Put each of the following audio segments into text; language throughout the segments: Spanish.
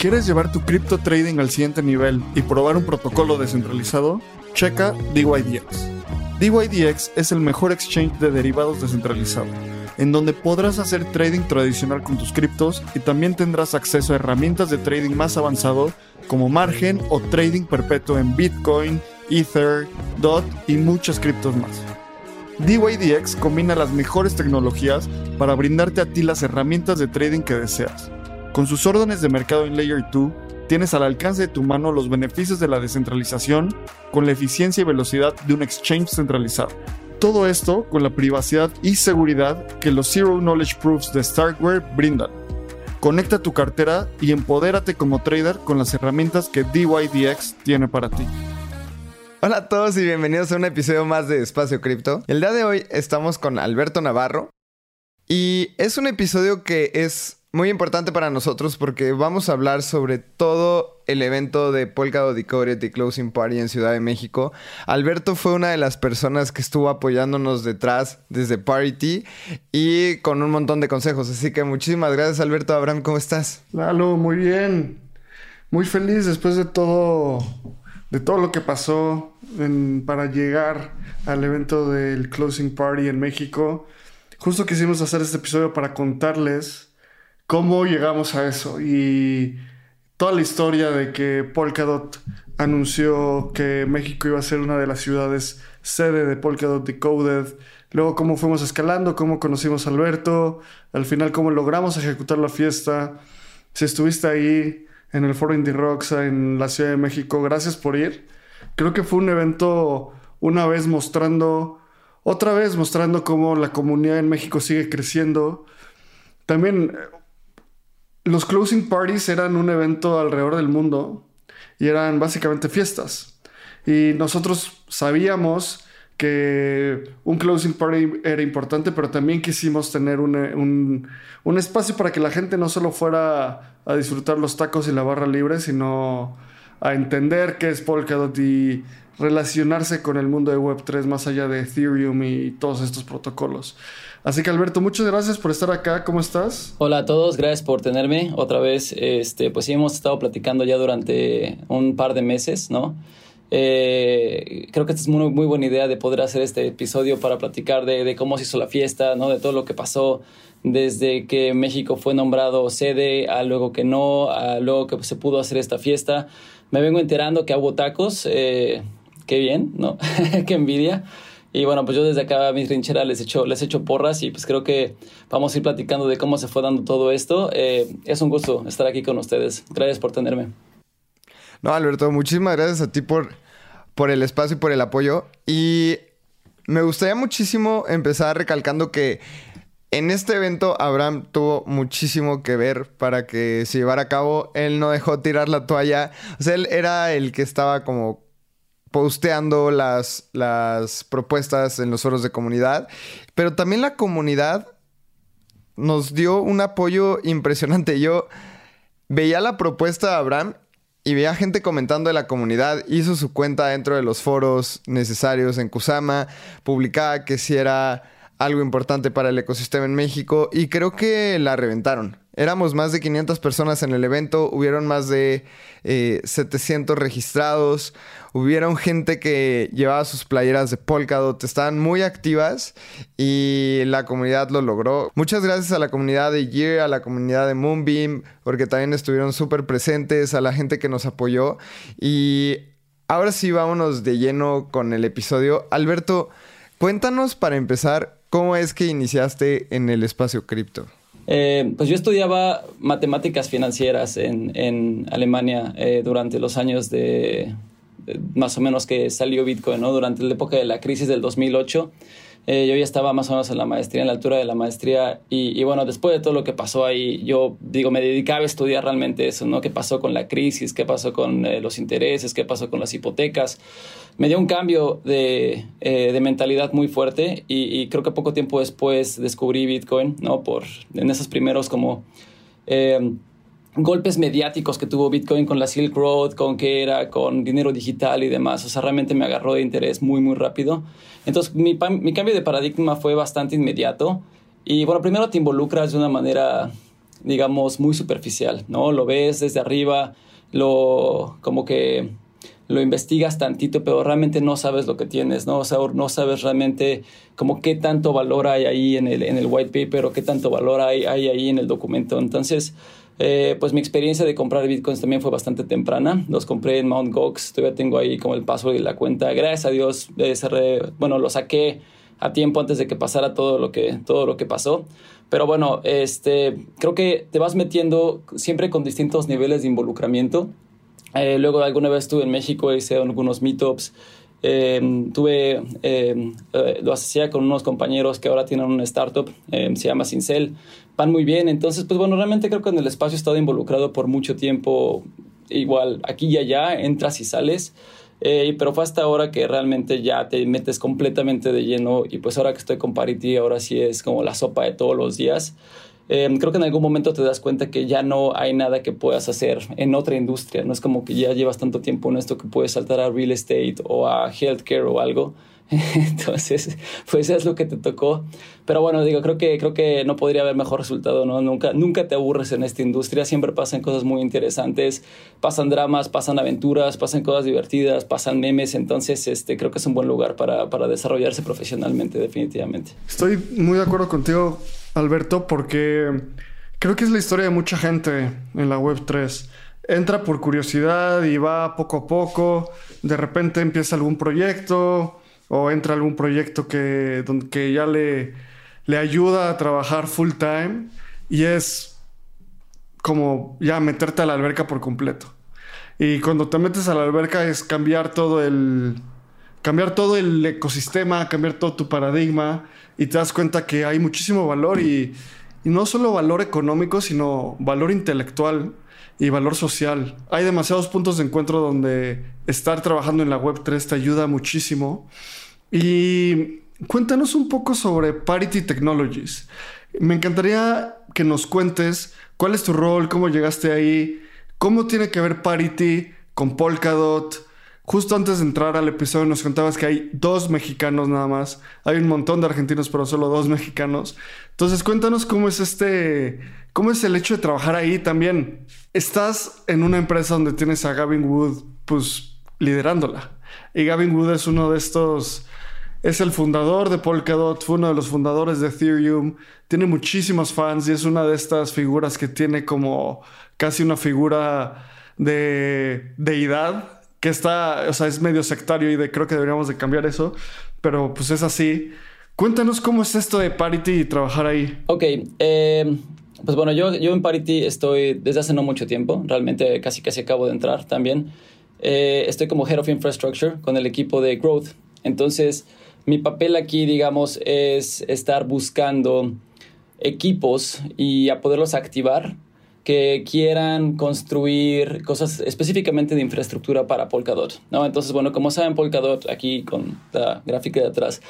¿Quieres llevar tu cripto trading al siguiente nivel y probar un protocolo descentralizado? Checa DYDX. DYDX es el mejor exchange de derivados descentralizado, en donde podrás hacer trading tradicional con tus criptos y también tendrás acceso a herramientas de trading más avanzado como margen o trading perpetuo en Bitcoin, Ether, DOT y muchas criptos más. DYDX combina las mejores tecnologías para brindarte a ti las herramientas de trading que deseas. Con sus órdenes de mercado en Layer 2, tienes al alcance de tu mano los beneficios de la descentralización con la eficiencia y velocidad de un exchange centralizado. Todo esto con la privacidad y seguridad que los Zero Knowledge Proofs de Starkware brindan. Conecta tu cartera y empodérate como trader con las herramientas que DYDX tiene para ti. Hola a todos y bienvenidos a un episodio más de Espacio Cripto. El día de hoy estamos con Alberto Navarro y es un episodio que es muy importante para nosotros porque vamos a hablar sobre todo el evento de Polkadot Decoded Closing Party en Ciudad de México. Alberto fue una de las personas que estuvo apoyándonos detrás desde Parity y con un montón de consejos. Así que muchísimas gracias Alberto. Abraham, ¿cómo estás? Lalo, muy bien. Muy feliz después de todo, de todo lo que pasó para llegar al evento del Closing Party en México. Justo quisimos hacer este episodio para contarles cómo llegamos a eso y toda la historia de que Polkadot anunció que México iba a ser una de las ciudades sede de Polkadot Decoded, luego cómo fuimos escalando, cómo conocimos a Alberto, al final cómo logramos ejecutar la fiesta. Si estuviste ahí en el Foro Indie Rocks en la Ciudad de México, gracias por ir. Creo que fue un evento una vez mostrando, otra vez mostrando cómo la comunidad en México sigue creciendo. También los closing parties eran un evento alrededor del mundo y eran básicamente fiestas. Y nosotros sabíamos que un closing party era importante, pero también quisimos tener un, un, espacio para que la gente no solo fuera a disfrutar los tacos y la barra libre, sino a entender qué es Polkadot y relacionarse con el mundo de Web3 más allá de Ethereum y todos estos protocolos. Así que Alberto, muchas gracias por estar acá. ¿Cómo estás? Hola a todos, gracias por tenerme otra vez. Este, pues sí, hemos estado platicando ya durante un par de meses, ¿no? Eh, creo que esta es muy, muy buena idea de poder hacer este episodio para platicar de, cómo se hizo la fiesta, ¿no? De todo lo que pasó desde que México fue nombrado sede, a luego que no, a luego que se pudo hacer esta fiesta. Me vengo enterando que hago tacos, eh, qué bien, ¿no? qué envidia. Y bueno, pues yo desde acá a mi trinchera les echo, les echo porras y pues creo que vamos a ir platicando de cómo se fue dando todo esto. Eh, es un gusto estar aquí con ustedes. Gracias por tenerme. No, Alberto, muchísimas gracias a ti por, por el espacio y por el apoyo. Y me gustaría muchísimo empezar recalcando que en este evento Abraham tuvo muchísimo que ver para que se llevara a cabo. Él no dejó tirar la toalla. O sea, él era el que estaba como posteando las, las propuestas en los foros de comunidad, pero también la comunidad nos dio un apoyo impresionante. Yo veía la propuesta de Abraham y veía gente comentando de la comunidad, hizo su cuenta dentro de los foros necesarios en Kusama, publicaba que si era algo importante para el ecosistema en México y creo que la reventaron. Éramos más de 500 personas en el evento, hubieron más de 700 eh, registrados, hubieron gente que llevaba sus playeras de Polkadot, estaban muy activas y la comunidad lo logró. Muchas gracias a la comunidad de Year, a la comunidad de Moonbeam, porque también estuvieron súper presentes, a la gente que nos apoyó. Y ahora sí, vámonos de lleno con el episodio. Alberto, cuéntanos para empezar, ¿cómo es que iniciaste en el espacio cripto? Eh, pues yo estudiaba matemáticas financieras en, Alemania eh, durante los años de, más o menos que salió Bitcoin, ¿no? Durante la época de la crisis del 2008. Eh, yo ya estaba más o menos en la maestría, en la altura de la maestría. Y, bueno, después de todo lo que pasó ahí, yo digo, me dedicaba a estudiar realmente eso, ¿no? ¿Qué pasó con la crisis? ¿Qué pasó con eh, los intereses? ¿Qué pasó con las hipotecas? Me dio un cambio de, eh, de mentalidad muy fuerte y, creo que poco tiempo después descubrí Bitcoin, ¿no? Por, en esos primeros como golpes mediáticos que tuvo Bitcoin con la Silk Road, con que era, con dinero digital y demás. O sea, realmente me agarró de interés muy, muy rápido. Entonces, mi, mi cambio de paradigma fue bastante inmediato. Y bueno, primero te involucras de una manera, digamos, muy superficial, ¿no? Lo ves desde arriba, lo, como que lo investigas tantito, pero realmente no sabes lo que tienes, ¿no? O sea, no sabes realmente como qué tanto valor hay ahí en el, en el white paper o qué tanto valor hay, hay ahí en el documento. Entonces, eh, pues mi experiencia de comprar bitcoins también fue bastante temprana. Los compré en Mount Gox, todavía tengo ahí como el password y la cuenta. Gracias a Dios, eh, bueno, lo saqué a tiempo antes de que pasara todo lo que, todo lo que pasó. Pero bueno, este, creo que te vas metiendo siempre con distintos niveles de involucramiento. Eh, luego alguna vez estuve en México, hice algunos meetups. tuve, lo hacía con unos compañeros que ahora tienen una startup, se llama Cincel van muy bien. Entonces, pues bueno, realmente creo que en el espacio he estado involucrado por mucho tiempo, igual aquí y allá, entras y sales. Eh, pero fue hasta ahora que realmente ya te metes completamente de lleno y pues ahora que estoy con Parity, ahora sí es como la sopa de todos los días. Em, creo que en algún momento te das cuenta que ya no hay nada que puedas hacer en otra industria. No es como que ya llevas tanto tiempo en esto que puedes saltar a real estate o a healthcare o algo. Entonces, pues es lo que te tocó. Pero bueno, digo, creo que, creo que no podría haber mejor resultado, ¿no? Nunca, nunca te aburres en esta industria, siempre pasan cosas muy interesantes, pasan dramas, pasan aventuras, pasan cosas divertidas, pasan memes, entonces este, creo que es un buen lugar para, para desarrollarse profesionalmente, definitivamente. Estoy muy de acuerdo contigo, Alberto, porque creo que es la historia de mucha gente en la Web3 entra por curiosidad y va poco a poco, de repente empieza algún proyecto, o entra algún proyecto que, que ya le, le ayuda a trabajar full time y es como ya meterte a la alberca por completo. Y cuando te metes a la alberca es cambiar todo el cambiar todo el ecosistema, cambiar todo tu paradigma y te das cuenta que hay muchísimo valor y, y no solo valor económico, sino valor intelectual y valor social. Hay demasiados puntos de encuentro donde estar trabajando en la web 3 te ayuda muchísimo y cuéntanos un poco sobre Parity Technologies. Me encantaría que nos cuentes cuál es tu rol, cómo llegaste ahí, cómo tiene que ver Parity con Polkadot. Justo antes de entrar al episodio nos contabas que hay dos mexicanos nada más. Hay un montón de argentinos, pero solo dos mexicanos. Entonces cuéntanos cómo es este, cómo es el hecho de trabajar ahí también. Estás en una empresa donde tienes a Gavin Wood, pues liderándola. Y Gavin Wood es uno de estos es el fundador de Polkadot, fue uno de los fundadores de Ethereum, tiene muchísimos fans y es una de estas figuras que tiene como casi una figura de deidad, que está, o sea, es medio sectario y creo que deberíamos de cambiar eso, pero pues es así. Cuéntanos cómo es esto de Parity y trabajar ahí. Ok, eh, pues bueno, yo, yo en Parity estoy desde hace no mucho tiempo, realmente casi casi acabo de entrar también. Eh, estoy como Head of Infrastructure con el equipo de Growth. Entonces, mi papel aquí, digamos, es estar buscando equipos y a poderlos activar que quieran construir cosas específicamente de infraestructura para Polkadot, ¿no? Entonces, bueno, como saben, Polkadot, aquí con la gráfica de atrás,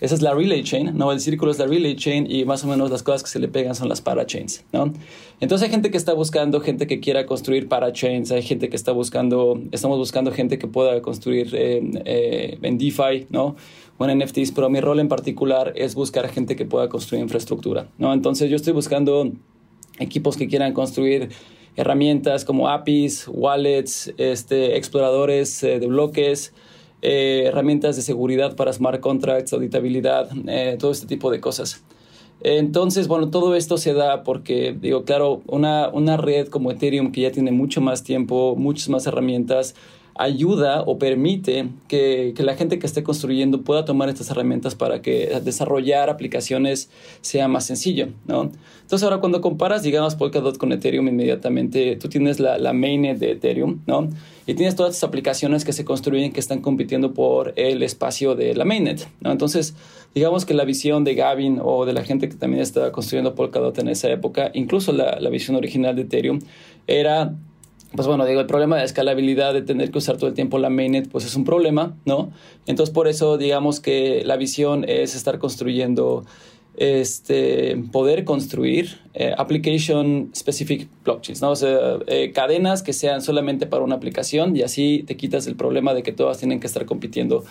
esa es la relay chain, ¿no? El círculo es la relay chain y más o menos las cosas que se le pegan son las parachains, ¿no? Entonces hay gente que está buscando, gente que quiera construir parachains, hay gente que está buscando, estamos buscando gente que pueda construir eh, eh, en DeFi, ¿no? O en NFTs, pero mi rol en particular es buscar gente que pueda construir infraestructura, ¿no? Entonces yo estoy buscando equipos que quieran construir herramientas como APIs, wallets, este, exploradores eh, de bloques, eh, herramientas de seguridad para smart contracts, auditabilidad, eh, todo este tipo de cosas. Entonces, bueno, todo esto se da porque, digo, claro, una, una red como Ethereum que ya tiene mucho más tiempo, muchas más herramientas, ayuda o permite que, que, la gente que esté construyendo pueda tomar estas herramientas para que desarrollar aplicaciones sea más sencillo, ¿no? Entonces ahora cuando comparas, digamos, Polkadot con Ethereum, inmediatamente tú tienes la, la mainnet de Ethereum, ¿no? Y tienes todas estas aplicaciones que se construyen que están compitiendo por el espacio de la mainnet, ¿no? Entonces, digamos que la visión de Gavin o de la gente que también estaba construyendo Polkadot en esa época, incluso la, la visión original de Ethereum, era pues bueno, digo, el problema de escalabilidad de tener que usar todo el tiempo la mainnet, pues es un problema, ¿no? Entonces, por eso, digamos que la visión es estar construyendo, este, poder construir eh, application specific blockchains, ¿no? O sea, eh, cadenas que sean solamente para una aplicación y así te quitas el problema de que todas tienen que estar compitiendo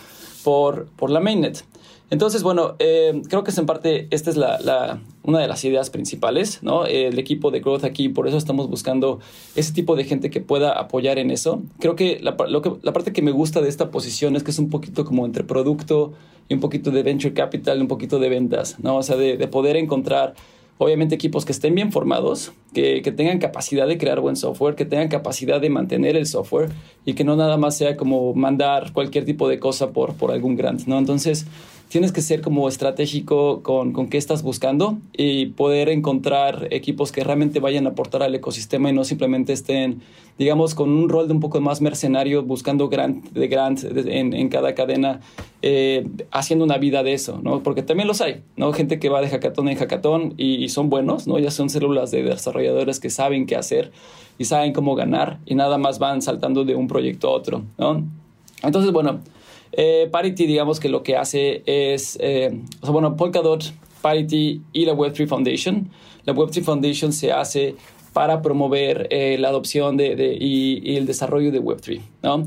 por, por la mainnet. Entonces, bueno, eh, creo que es en parte esta es la, la, una de las ideas principales, ¿no? El equipo de Growth aquí, por eso estamos buscando ese tipo de gente que pueda apoyar en eso. Creo que la, que la parte que me gusta de esta posición es que es un poquito como entre producto y un poquito de venture capital, un poquito de ventas, ¿no? O sea, de, de poder encontrar obviamente equipos que estén bien formados, que, que, tengan capacidad de crear buen software, que tengan capacidad de mantener el software y que no nada más sea como mandar cualquier tipo de cosa por, por algún grant, ¿no? Entonces, tienes que ser como estratégico con, con qué estás buscando y poder encontrar equipos que realmente vayan a aportar al ecosistema y no simplemente estén, digamos, con un rol de un poco más mercenario, buscando grant, de grant en, en cada cadena, eh, haciendo una vida de eso, ¿no? Porque también los hay, ¿no? Gente que va de hackathon en hackathon y, y son buenos, ¿no? Ya son células de desarrolladores que saben qué hacer y saben cómo ganar y nada más van saltando de un proyecto a otro, ¿no? Entonces, bueno, eh, Parity, digamos que lo que hace es, eh, bueno, Polkadot, Parity y la Web3 Foundation. La Web3 Foundation se hace para promover eh, la adopción de y, y, el desarrollo de Web3, ¿no?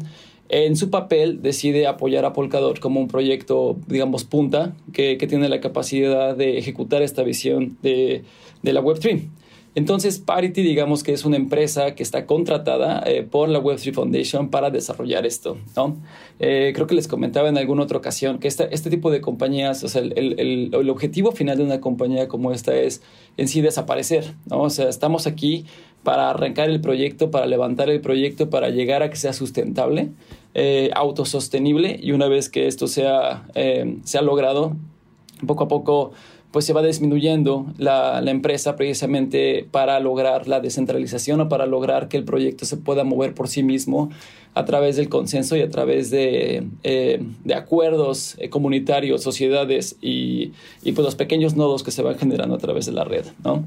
En su papel decide apoyar a Polkadot como un proyecto, digamos, punta, que, que tiene la capacidad de ejecutar esta visión de, de la Web3. Entonces, Parity, digamos que es una empresa que está contratada eh, por la Web3 Foundation para desarrollar esto, ¿no? Eh, creo que les comentaba en alguna otra ocasión que este tipo de compañías, o sea, el, objetivo final de una compañía como esta es en sí desaparecer, ¿no? O sea, estamos aquí para arrancar el proyecto, para levantar el proyecto, para llegar a que sea sustentable, eh, autosostenible y una vez que esto sea, sea logrado, poco a poco pues se va disminuyendo la, la, empresa precisamente para lograr la descentralización o para lograr que el proyecto se pueda mover por sí mismo a través del consenso y a través de, eh, de acuerdos eh, comunitarios, sociedades y, y, pues los pequeños nodos que se van generando a través de la red, ¿no?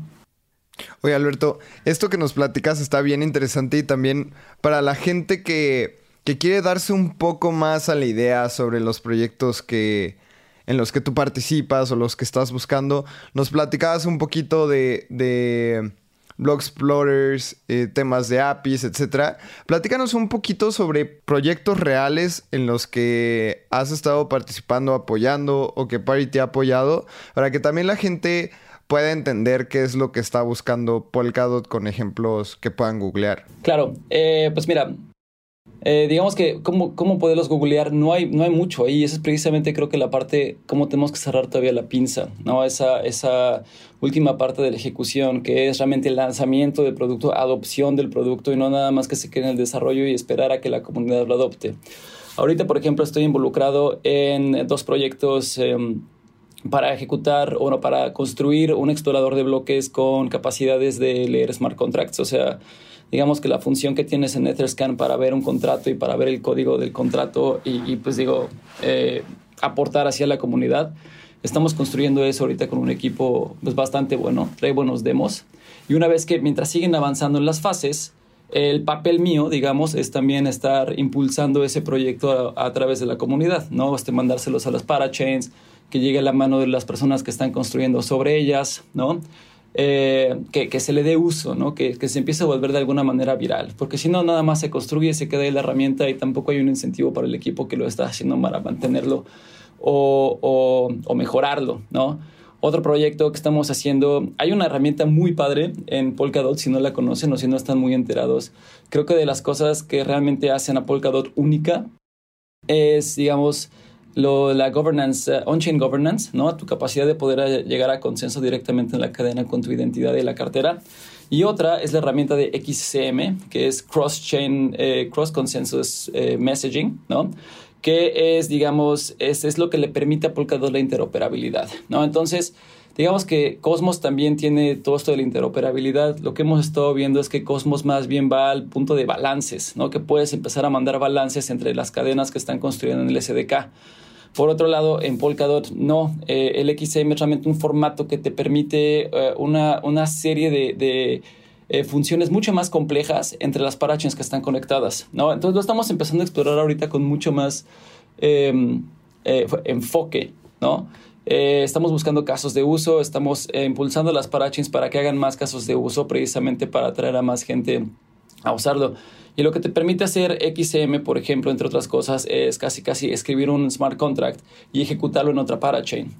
Oye, Alberto, esto que nos platicas está bien interesante y también para la gente que, que quiere darse un poco más a la idea sobre los proyectos que, en los que tú participas o los que estás buscando. Nos platicabas un poquito de, de Blog Explorers, eh, temas de APIs, etc. Platícanos un poquito sobre proyectos reales en los que has estado participando, apoyando o que Parity ha apoyado, para que también la gente pueda entender qué es lo que está buscando Polkadot con ejemplos que puedan googlear. Claro, eh, pues mira, eh, digamos que cómo, cómo poderlos googlear, no hay, no hay mucho ahí. Esa es precisamente creo que la parte, cómo tenemos que cerrar todavía la pinza, ¿no? Esa, esa última parte de la ejecución, que es realmente el lanzamiento del producto, adopción del producto y no nada más que se quede en el desarrollo y esperar a que la comunidad lo adopte. Ahorita, por ejemplo, estoy involucrado en dos proyectos eh, para ejecutar o para construir un explorador de bloques con capacidades de leer smart contracts, o sea, digamos que la función que tienes en Etherscan para ver un contrato y para ver el código del contrato y, pues digo, eh, aportar hacia la comunidad. Estamos construyendo eso ahorita con un equipo pues, bastante bueno, trae buenos demos. Y una vez que, mientras siguen avanzando en las fases, el papel mío, digamos, es también estar impulsando ese proyecto a, a través de la comunidad, ¿no? Este, mandárselos a las parachains, que llegue a la mano de las personas que están construyendo sobre ellas, ¿no? Eh, que, que, se le dé uso, ¿no? que, que, se empiece a volver de alguna manera viral, porque si no, nada más se construye, se queda ahí la herramienta y tampoco hay un incentivo para el equipo que lo está haciendo para mantenerlo o, o, o mejorarlo, ¿no? Otro proyecto que estamos haciendo, hay una herramienta muy padre en Polkadot, si no la conocen o si no están muy enterados. Creo que de las cosas que realmente hacen a Polkadot única es, digamos, lo, la governance, uh, on-chain governance, ¿no? Tu capacidad de poder llegar a consenso directamente en la cadena con tu identidad y la cartera. Y otra es la herramienta de XCM, que es Cross Chain, eh, Cross Consensus eh, Messaging, ¿no? Que es, digamos, es, es lo que le permite a Polkadot la interoperabilidad, ¿no? Entonces, digamos que Cosmos también tiene todo esto de la interoperabilidad. Lo que hemos estado viendo es que Cosmos más bien va al punto de balances, ¿no? Que puedes empezar a mandar balances entre las cadenas que están construyendo en el SDK. Por otro lado, en Polkadot no. Eh, el XM es realmente un formato que te permite eh, una, una, serie de, eh, funciones mucho más complejas entre las parachains que están conectadas. ¿no? Entonces lo estamos empezando a explorar ahorita con mucho más em, enfoque. ¿no? estamos buscando casos de uso, estamos impulsando las parachains para que hagan más casos de uso precisamente para atraer a más gente a usarlo. Y lo que te permite hacer XM, por ejemplo, entre otras cosas, es casi casi escribir un smart contract y ejecutarlo en otra parachain.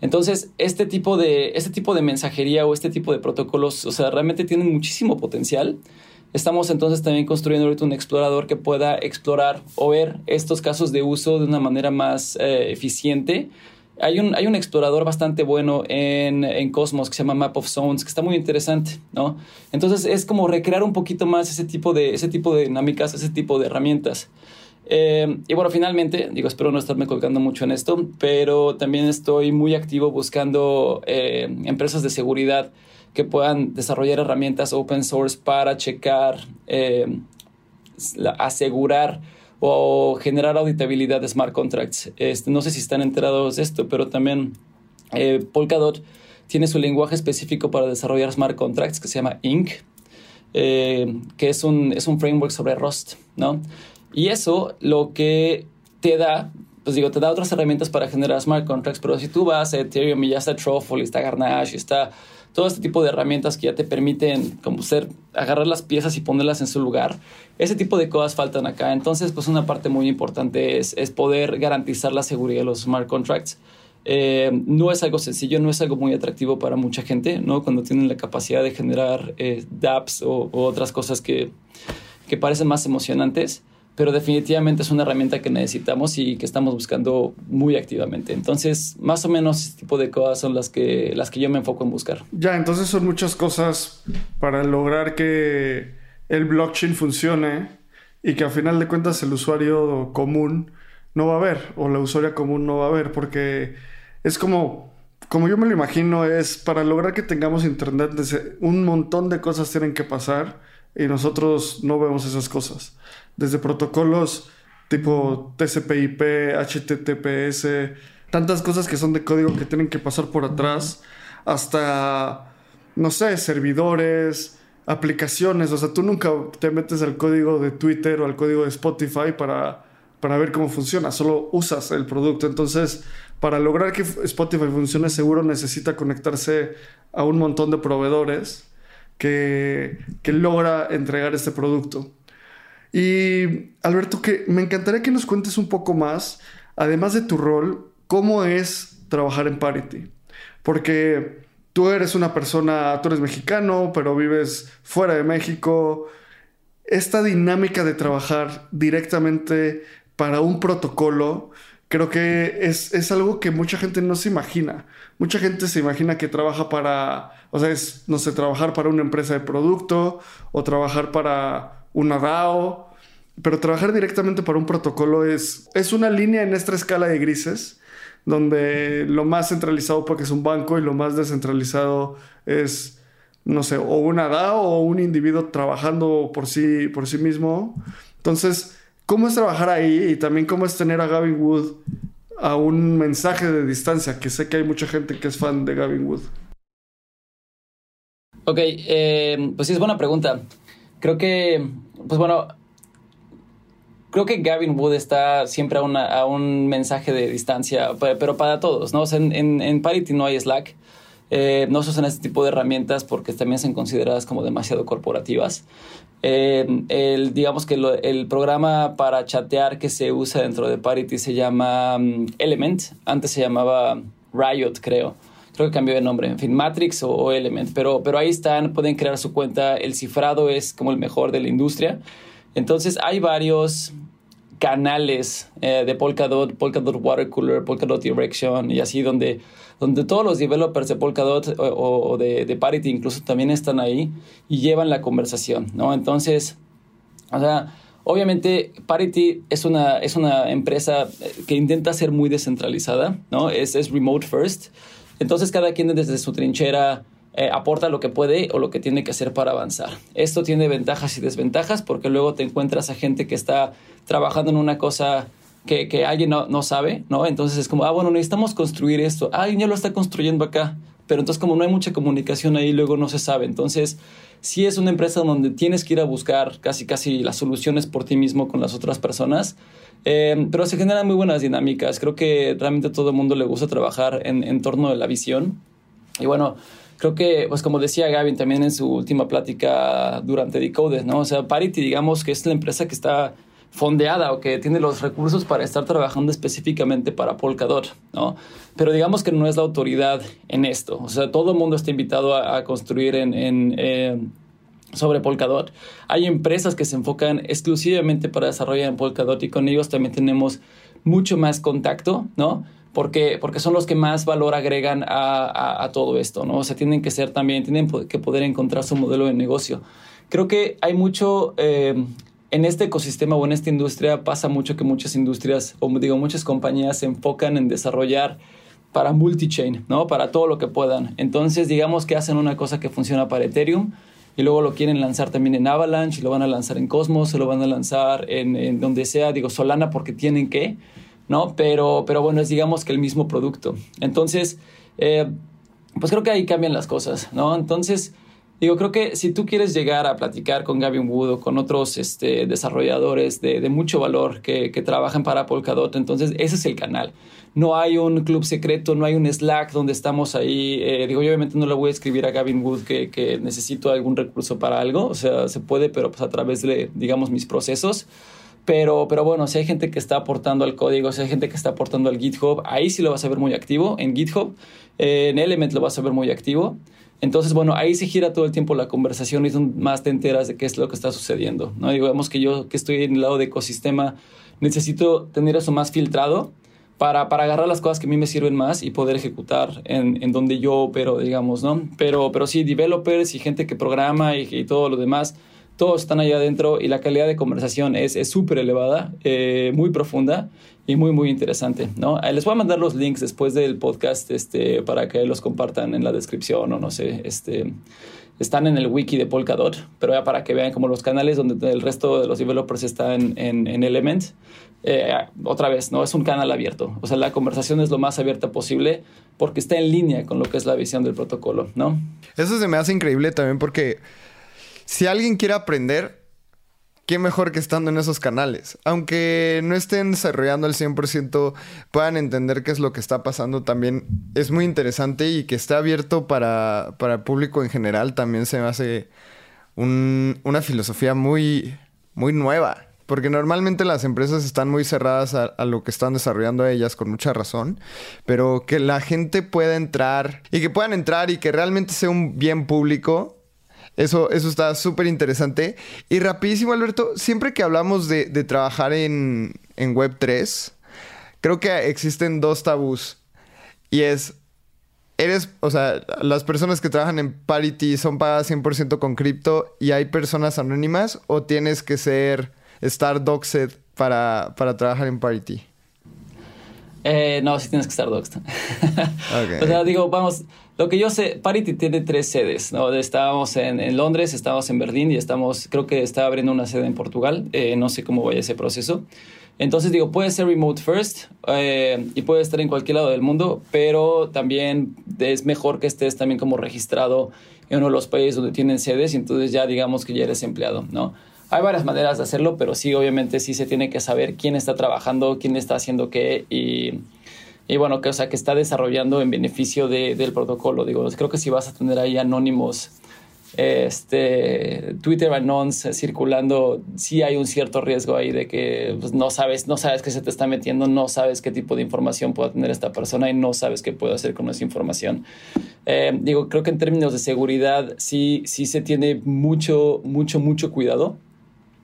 Entonces, este tipo de, este tipo de mensajería o este tipo de protocolos, o sea, realmente tienen muchísimo potencial. Estamos entonces también construyendo ahorita un explorador que pueda explorar o ver estos casos de uso de una manera más eh, eficiente hay un, hay un explorador bastante bueno en, en, Cosmos que se llama Map of Zones, que está muy interesante, ¿no? Entonces es como recrear un poquito más ese tipo de, ese tipo de dinámicas, ese tipo de herramientas. Eh, y bueno, finalmente, digo, espero no estarme colgando mucho en esto, pero también estoy muy activo buscando eh, empresas de seguridad que puedan desarrollar herramientas open source para checar, eh, asegurar o generar auditabilidad de smart contracts. Este, no sé si están enterados de esto, pero también eh, Polkadot tiene su lenguaje específico para desarrollar smart contracts que se llama Inc., eh, que es un, es un framework sobre Rust, ¿no? Y eso lo que te da, pues digo, te da otras herramientas para generar smart contracts, pero si tú vas a Ethereum y ya está Truffle, y está Garnash, y está todo este tipo de herramientas que ya te permiten como ser, agarrar las piezas y ponerlas en su lugar. Ese tipo de cosas faltan acá. Entonces, pues una parte muy importante es, poder garantizar la seguridad de los smart contracts. Eh, no es algo sencillo, no es algo muy atractivo para mucha gente, ¿no? Cuando tienen la capacidad de generar eh, dApps o, o, otras cosas que, que parecen más emocionantes pero definitivamente es una herramienta que necesitamos y que estamos buscando muy activamente. Entonces, más o menos este tipo de cosas son las que, las que yo me enfoco en buscar. Ya, entonces son muchas cosas para lograr que el blockchain funcione y que a final de cuentas el usuario común no va a ver o la usuaria común no va a ver porque es como como yo me lo imagino es para lograr que tengamos internet un montón de cosas tienen que pasar y nosotros no vemos esas cosas desde protocolos tipo TCP/IP, HTTPS, tantas cosas que son de código que tienen que pasar por atrás, hasta, no sé, servidores, aplicaciones. O sea, tú nunca te metes al código de Twitter o al código de Spotify para, para ver cómo funciona, solo usas el producto. Entonces, para lograr que Spotify funcione seguro necesita conectarse a un montón de proveedores que, que logra entregar este producto. Y Alberto, que me encantaría que nos cuentes un poco más, además de tu rol, cómo es trabajar en Parity. Porque tú eres una persona, tú eres mexicano, pero vives fuera de México. Esta dinámica de trabajar directamente para un protocolo, creo que es, es, algo que mucha gente no se imagina. Mucha gente se imagina que trabaja para, o sea, es, no sé, trabajar para una empresa de producto o trabajar para una DAO, pero trabajar directamente para un protocolo es, es una línea en esta escala de grises, donde lo más centralizado porque es un banco y lo más descentralizado es, no sé, o una DAO o un individuo trabajando por sí, por sí mismo. Entonces, ¿cómo es trabajar ahí? Y también cómo es tener a Gavin Wood a un mensaje de distancia, que sé que hay mucha gente que es fan de Gavin Wood. Ok, eh, pues sí, es buena pregunta creo que, pues bueno, creo que Gavin Wood está siempre a, una, un mensaje de distancia, pero para todos, ¿no? O sea, en, en, Parity no hay Slack. Eh, no se usan este tipo de herramientas porque también son consideradas como demasiado corporativas. Eh, el, digamos que el programa para chatear que se usa dentro de Parity se llama um, Element. Antes se llamaba Riot, creo creo que cambió de nombre, en fin, Matrix o, Element, pero, pero ahí están, pueden crear su cuenta, el cifrado es como el mejor de la industria. Entonces hay varios canales eh, de Polkadot, Polkadot Water Cooler, Polkadot Direction y así donde, donde todos los developers de Polkadot o, de, de, Parity incluso también están ahí y llevan la conversación, ¿no? Entonces, o sea, obviamente Parity es una, es una empresa que intenta ser muy descentralizada, ¿no? Es, es remote first. Entonces cada quien desde su trinchera eh, aporta lo que puede o lo que tiene que hacer para avanzar. Esto tiene ventajas y desventajas porque luego te encuentras a gente que está trabajando en una cosa que, que alguien no, no, sabe, ¿no? Entonces es como, ah, bueno, necesitamos construir esto. Ah, alguien ya lo está construyendo acá. Pero entonces como no hay mucha comunicación ahí, luego no se sabe. Entonces, sí es una empresa donde tienes que ir a buscar casi casi las soluciones por ti mismo con las otras personas. Eh, pero se generan muy buenas dinámicas. Creo que realmente a todo el mundo le gusta trabajar en, en torno de la visión. Y bueno, creo que, pues como decía Gavin también en su última plática durante Decoded, ¿no? O sea, Parity, digamos que es la empresa que está fondeada o que tiene los recursos para estar trabajando específicamente para Polkadot, ¿no? Pero digamos que no es la autoridad en esto. O sea, todo el mundo está invitado a, construir en, en eh, sobre Polkadot. Hay empresas que se enfocan exclusivamente para desarrollar en Polkadot y con ellos también tenemos mucho más contacto, ¿no? porque, porque son los que más valor agregan a, a, todo esto, ¿no? O sea, tienen que ser también, tienen que poder encontrar su modelo de negocio. Creo que hay mucho, eh, en este ecosistema o en esta industria pasa mucho que muchas industrias, o digo, muchas compañías se enfocan en desarrollar para multi-chain, ¿no? Para todo lo que puedan. Entonces, digamos que hacen una cosa que funciona para Ethereum y luego lo quieren lanzar también en Avalanche y lo van a lanzar en Cosmos, se lo van a lanzar en, en donde sea, digo, Solana porque tienen que. ¿no? Pero, pero bueno, es digamos que el mismo producto. Entonces, eh, pues creo que ahí cambian las cosas, ¿no? Entonces, digo, creo que si tú quieres llegar a platicar con Gavin Wood o con otros este, desarrolladores de, mucho valor que, que, trabajan para Polkadot, entonces ese es el canal. No hay un club secreto, no hay un Slack donde estamos ahí. Eh, digo, yo obviamente no le voy a escribir a Gavin Wood que, que necesito algún recurso para algo, o sea, se puede, pero pues a través de, digamos, mis procesos. Pero, pero bueno, si hay gente que está aportando al código, si hay gente que está aportando al GitHub, ahí sí lo vas a ver muy activo. En GitHub, en Element lo vas a ver muy activo. Entonces, bueno, ahí se gira todo el tiempo la conversación y más te enteras de qué es lo que está sucediendo. ¿no? Digamos que yo que estoy en el lado de ecosistema, necesito tener eso más filtrado para, para agarrar las cosas que a mí me sirven más y poder ejecutar en, en donde yo opero, digamos, ¿no? Pero, pero sí, developers y gente que programa y, y todo lo demás, todos están allá adentro y la calidad de conversación es súper elevada, eh, muy profunda y muy, muy interesante. ¿no? Les voy a mandar los links después del podcast este, para que los compartan en la descripción o no sé. Este, están en el wiki de Polkadot, pero ya para que vean como los canales donde el resto de los developers están en, en, Element. Eh, otra vez, ¿no? Es un canal abierto. O sea, la conversación es lo más abierta posible porque está en línea con lo que es la visión del protocolo, ¿no? Eso se me hace increíble también porque si alguien quiere aprender, qué mejor que estando en esos canales. Aunque no estén desarrollando al 100%, puedan entender qué es lo que está pasando también. Es muy interesante y que esté abierto para, para el público en general también se me hace una filosofía muy, muy nueva. Porque normalmente las empresas están muy cerradas a, a, lo que están desarrollando ellas con mucha razón. Pero que la gente pueda entrar y que puedan entrar y que realmente sea un bien público eso, eso está súper interesante. Y rapidísimo, Alberto, siempre que hablamos de, trabajar en, en Web3, creo que existen dos tabús. Y es, eres, o sea, las personas que trabajan en Parity son pagadas 100% con cripto y hay personas anónimas o tienes que ser, estar doxed para, para trabajar en Parity? Eh, no, sí tienes que estar doxed. o sea, digo, vamos, lo que yo sé, Parity tiene tres sedes, ¿no? Estábamos en, en, Londres, estábamos en Berlín y estamos, creo que está abriendo una sede en Portugal. Eh, no sé cómo vaya ese proceso. Entonces digo, puede ser remote first eh, y puede estar en cualquier lado del mundo, pero también es mejor que estés también como registrado en uno de los países donde tienen sedes y entonces ya digamos que ya eres empleado, ¿no? Hay varias maneras de hacerlo, pero sí, obviamente sí se tiene que saber quién está trabajando, quién está haciendo qué y y bueno, que, o sea, que está desarrollando en beneficio de, del protocolo. Digo, creo que si vas a tener ahí anónimos, este, Twitter anons circulando, sí hay un cierto riesgo ahí de que pues, no sabes, no sabes qué se te está metiendo, no sabes qué tipo de información puede tener esta persona y no sabes qué puede hacer con esa información. Eh, digo, creo que en términos de seguridad sí, sí se tiene mucho, mucho, mucho cuidado.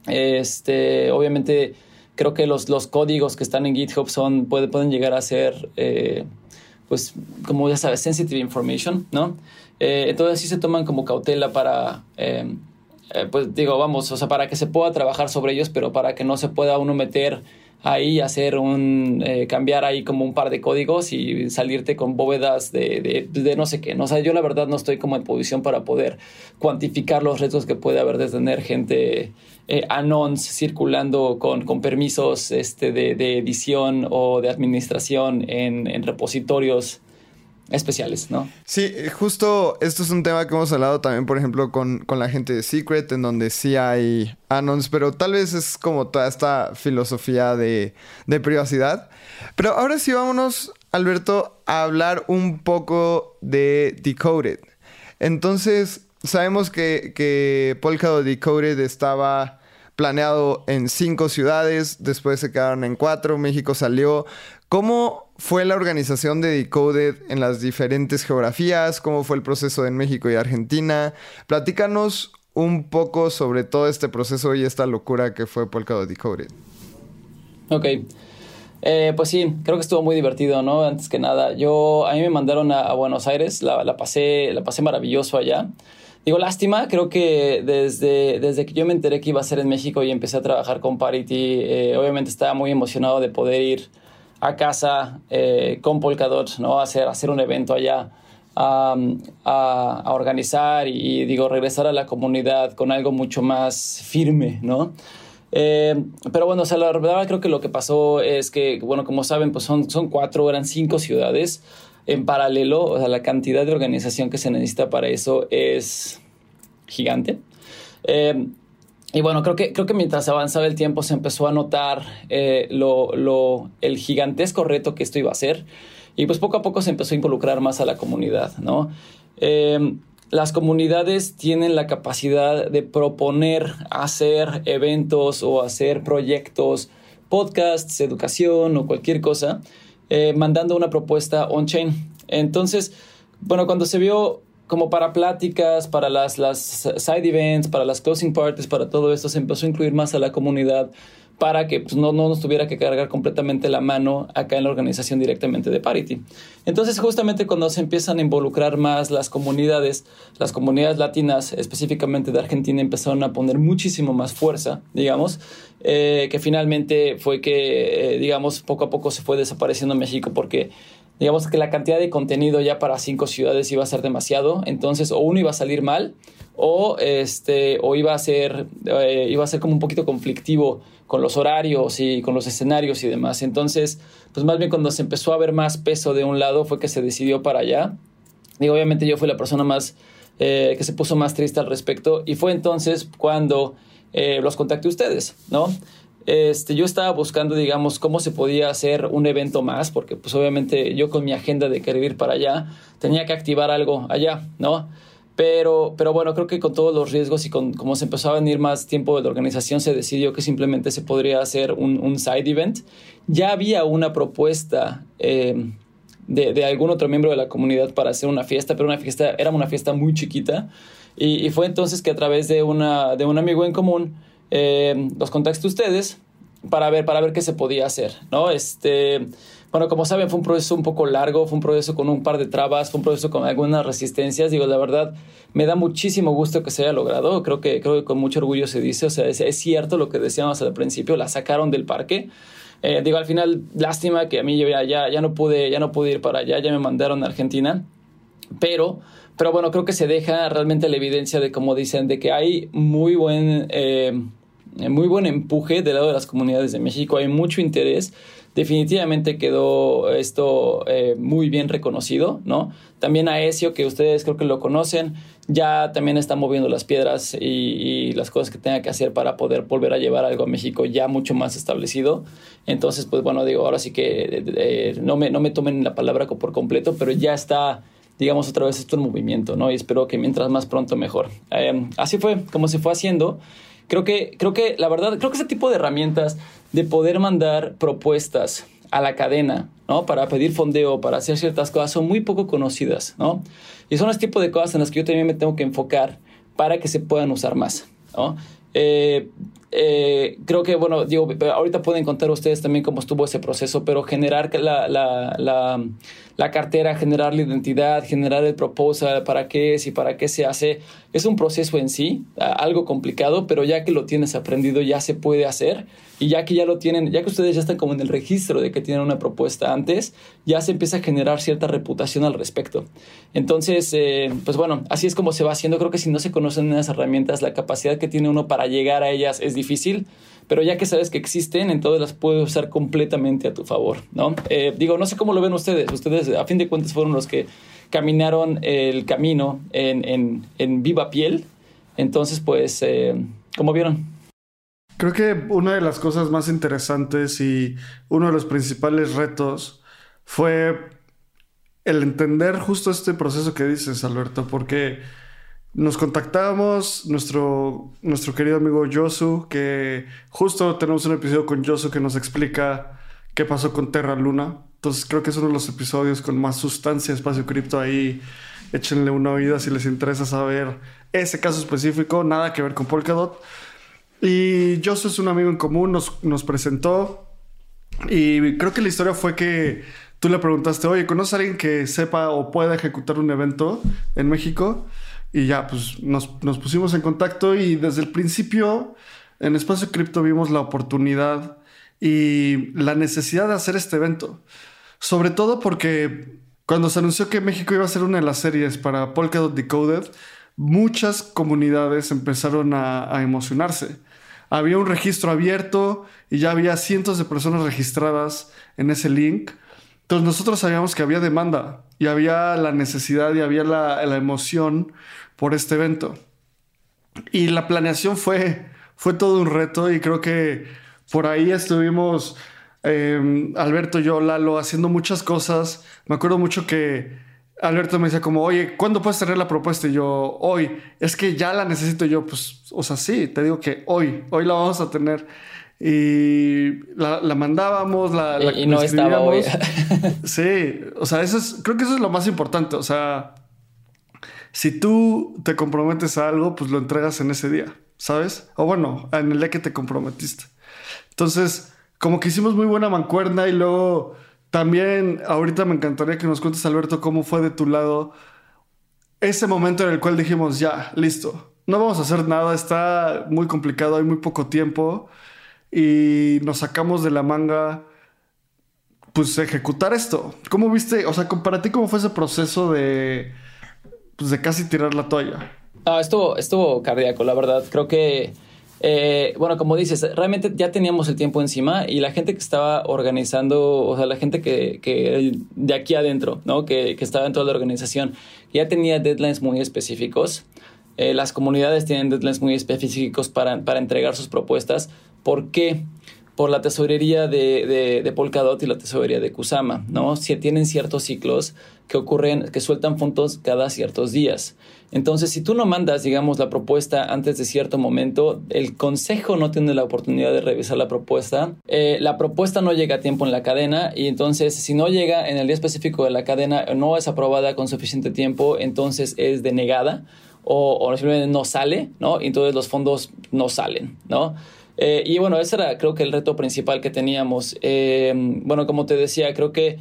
Este, obviamente creo que los, los códigos que están en GitHub son, puede, pueden llegar a ser, eh, pues, como ya sabes, sensitive information, ¿no? Eh, entonces sí se toman como cautela para, eh, pues digo, vamos, o sea, para que se pueda trabajar sobre ellos, pero para que no se pueda uno meter ahí hacer un, eh, cambiar ahí como un par de códigos y salirte con bóvedas de, de, no sé qué. O sea, yo la verdad no estoy como en posición para poder cuantificar los retos que puede haber de tener gente eh, anons circulando con, con permisos este, de, de, edición o de administración en, en repositorios especiales, ¿no? Sí, eh, justo esto es un tema que hemos hablado también, por ejemplo, con, con, la gente de Secret, en donde sí hay anons, pero tal vez es como toda esta filosofía de, de privacidad. Pero ahora sí vámonos, Alberto, a hablar un poco de Decoded. Entonces, sabemos que, que Polkadot Decoded estaba planeado en cinco ciudades, después se quedaron en cuatro, México salió. ¿Cómo fue la organización de Decoded en las diferentes geografías? ¿Cómo fue el proceso en México y Argentina? Platícanos un poco sobre todo este proceso y esta locura que fue Polkadot Decoded. Ok. Eh, pues sí, creo que estuvo muy divertido, ¿no? Antes que nada, yo a mí me mandaron a, Buenos Aires, la, la, pasé, la pasé maravilloso allá. Digo, lástima, creo que desde, desde que yo me enteré que iba a ser en México y empecé a trabajar con Parity, eh, obviamente estaba muy emocionado de poder ir a casa eh, con Polkadot, ¿no? Hacer, hacer un evento allá, a, a, organizar y, digo, regresar a la comunidad con algo mucho más firme, ¿no? Eh, pero bueno, o sea, la verdad creo que lo que pasó es que, bueno, como saben, pues son, son cuatro, eran cinco ciudades en paralelo, o sea, la cantidad de organización que se necesita para eso es gigante. Eh, y bueno, creo que, creo que mientras avanzaba el tiempo se empezó a notar eh, lo, lo, el gigantesco reto que esto iba a ser. Y pues poco a poco se empezó a involucrar más a la comunidad, ¿no? Eh, las comunidades tienen la capacidad de proponer hacer eventos o hacer proyectos, podcasts, educación o cualquier cosa, eh, mandando una propuesta on-chain. Entonces, bueno, cuando se vio como para pláticas, para las, las side events, para las closing parties, para todo esto, se empezó a incluir más a la comunidad para que pues, no, no nos tuviera que cargar completamente la mano acá en la organización directamente de Parity. Entonces, justamente cuando se empiezan a involucrar más las comunidades, las comunidades latinas, específicamente de Argentina, empezaron a poner muchísimo más fuerza, digamos, eh, que finalmente fue que, eh, digamos, poco a poco se fue desapareciendo México porque digamos que la cantidad de contenido ya para cinco ciudades iba a ser demasiado, entonces o uno iba a salir mal o este o iba a ser eh, iba a ser como un poquito conflictivo con los horarios y con los escenarios y demás. Entonces, pues más bien cuando se empezó a ver más peso de un lado fue que se decidió para allá. Digo, obviamente yo fui la persona más eh, que se puso más triste al respecto y fue entonces cuando eh, los contacté a ustedes, ¿no? Este, yo estaba buscando, digamos, cómo se podía hacer un evento más, porque pues obviamente yo con mi agenda de querer ir para allá tenía que activar algo allá, ¿no? Pero, pero bueno, creo que con todos los riesgos y con cómo se empezó a venir más tiempo de la organización, se decidió que simplemente se podría hacer un, side event. Ya había una propuesta eh, de, de, algún otro miembro de la comunidad para hacer una fiesta, pero una fiesta, era una fiesta muy chiquita. Y, y fue entonces que a través de, una, de un amigo en común, eh, los contacté a ustedes para ver, para ver qué se podía hacer, ¿no? Este, bueno, como saben, fue un proceso un poco largo, fue un proceso con un par de trabas, fue un proceso con algunas resistencias. Digo, la verdad, me da muchísimo gusto que se haya logrado. Creo que, creo que con mucho orgullo se dice, o sea, es, es cierto lo que decíamos al principio, la sacaron del parque. Eh, digo, al final, lástima que a mí ya, ya, ya, no pude, ya no pude ir para allá, ya me mandaron a Argentina, pero pero bueno, creo que se deja realmente la evidencia de, como dicen, de que hay muy buen, eh, muy buen empuje del lado de las comunidades de México, hay mucho interés. Definitivamente quedó esto eh, muy bien reconocido, ¿no? También Aesio, que ustedes creo que lo conocen, ya también está moviendo las piedras y, las cosas que tenga que hacer para poder volver a llevar algo a México ya mucho más establecido. Entonces, pues bueno, digo, ahora sí que eh, no, me, no me tomen la palabra por completo, pero ya está digamos, otra vez esto en movimiento, ¿no? Y espero que mientras más pronto mejor. Eh, así fue como se fue haciendo. Creo que, creo que, la verdad, creo que ese tipo de herramientas de poder mandar propuestas a la cadena, ¿no? Para pedir fondeo, para hacer ciertas cosas, son muy poco conocidas, ¿no? Y son ese tipo de cosas en las que yo también me tengo que enfocar para que se puedan usar más, ¿no? Eh, eh, creo que, bueno, digo, ahorita pueden contar ustedes también cómo estuvo ese proceso, pero generar la, la, la, cartera, generar la identidad, generar el proposal, para qué es y para qué se hace, es un proceso en sí, algo complicado, pero ya que lo tienes aprendido ya se puede hacer y ya que ya lo tienen, ya que ustedes ya están como en el registro de que tienen una propuesta antes, ya se empieza a generar cierta reputación al respecto. Entonces, eh, pues bueno, así es como se va haciendo. Creo que si no se conocen esas herramientas, la capacidad que tiene uno para llegar a ellas es difícil, pero ya que sabes que existen, entonces las puedes usar completamente a tu favor, ¿no? Eh, digo, no sé cómo lo ven ustedes. Ustedes, a fin de cuentas, fueron los que caminaron el camino en, en, viva piel. Entonces, pues, eh, ¿cómo vieron? Creo que una de las cosas más interesantes y uno de los principales retos fue el entender justo este proceso que dices, Alberto, porque nos contactábamos, nuestro, nuestro querido amigo Josu, que justo tenemos un episodio con Josu que nos explica qué pasó con Terra Luna. Entonces creo que es uno de los episodios con más sustancia espacio cripto ahí. Échenle una oída si les interesa saber ese caso específico, nada que ver con Polkadot. Y Josu es un amigo en común, nos, nos presentó. Y creo que la historia fue que tú le preguntaste, oye, ¿conoces a alguien que sepa o pueda ejecutar un evento en México? Y ya, pues nos, nos pusimos en contacto y desde el principio en Espacio Cripto vimos la oportunidad y la necesidad de hacer este evento. Sobre todo porque cuando se anunció que México iba a ser una de las series para Polkadot Decoded, muchas comunidades empezaron a, a emocionarse había un registro abierto y ya había cientos de personas registradas en ese link. Entonces nosotros sabíamos que había demanda y había la necesidad y había la, emoción por este evento. Y la planeación fue, fue todo un reto y creo que por ahí estuvimos, eh, Alberto, yo, Lalo, haciendo muchas cosas. Me acuerdo mucho que Alberto me decía como, oye, ¿cuándo puedes tener la propuesta? Y yo, hoy, es que ya la necesito yo, pues, o sea, sí, te digo que hoy, hoy la vamos a tener. Y la, mandábamos, la, y, no estaba hoy. sí, o sea, eso es, creo que eso es lo más importante, o sea, si tú te comprometes a algo, pues lo entregas en ese día, ¿sabes? O bueno, en el día que te comprometiste. Entonces, como que hicimos muy buena mancuerna y luego también ahorita me encantaría que nos cuentes, Alberto, cómo fue de tu lado ese momento en el cual dijimos, ya, listo, no vamos a hacer nada, está muy complicado, hay muy poco tiempo y nos sacamos de la manga, pues, ejecutar esto. ¿Cómo viste, o sea, para ti, cómo fue ese proceso de, pues, de casi tirar la toalla? Ah, estuvo, estuvo cardíaco, la verdad. Creo que eh, bueno, como dices, realmente ya teníamos el tiempo encima y la gente que estaba organizando, o sea, la gente que, que de aquí adentro, ¿no? Que, que, estaba en toda la organización, ya tenía deadlines muy específicos. Eh, las comunidades tienen deadlines muy específicos para, para entregar sus propuestas. ¿Por qué? Por la tesorería de, de, Polkadot y la tesorería de Kusama, ¿no? Si tienen ciertos ciclos que ocurren, que sueltan fondos cada ciertos días. Entonces, si tú no mandas, digamos, la propuesta antes de cierto momento, el consejo no tiene la oportunidad de revisar la propuesta, eh, la propuesta no llega a tiempo en la cadena y entonces, si no llega en el día específico de la cadena, no es aprobada con suficiente tiempo, entonces es denegada o, o no sale, ¿no? Y entonces los fondos no salen, ¿no? Eh, y bueno, ese era creo que el reto principal que teníamos. Eh, bueno, como te decía, creo que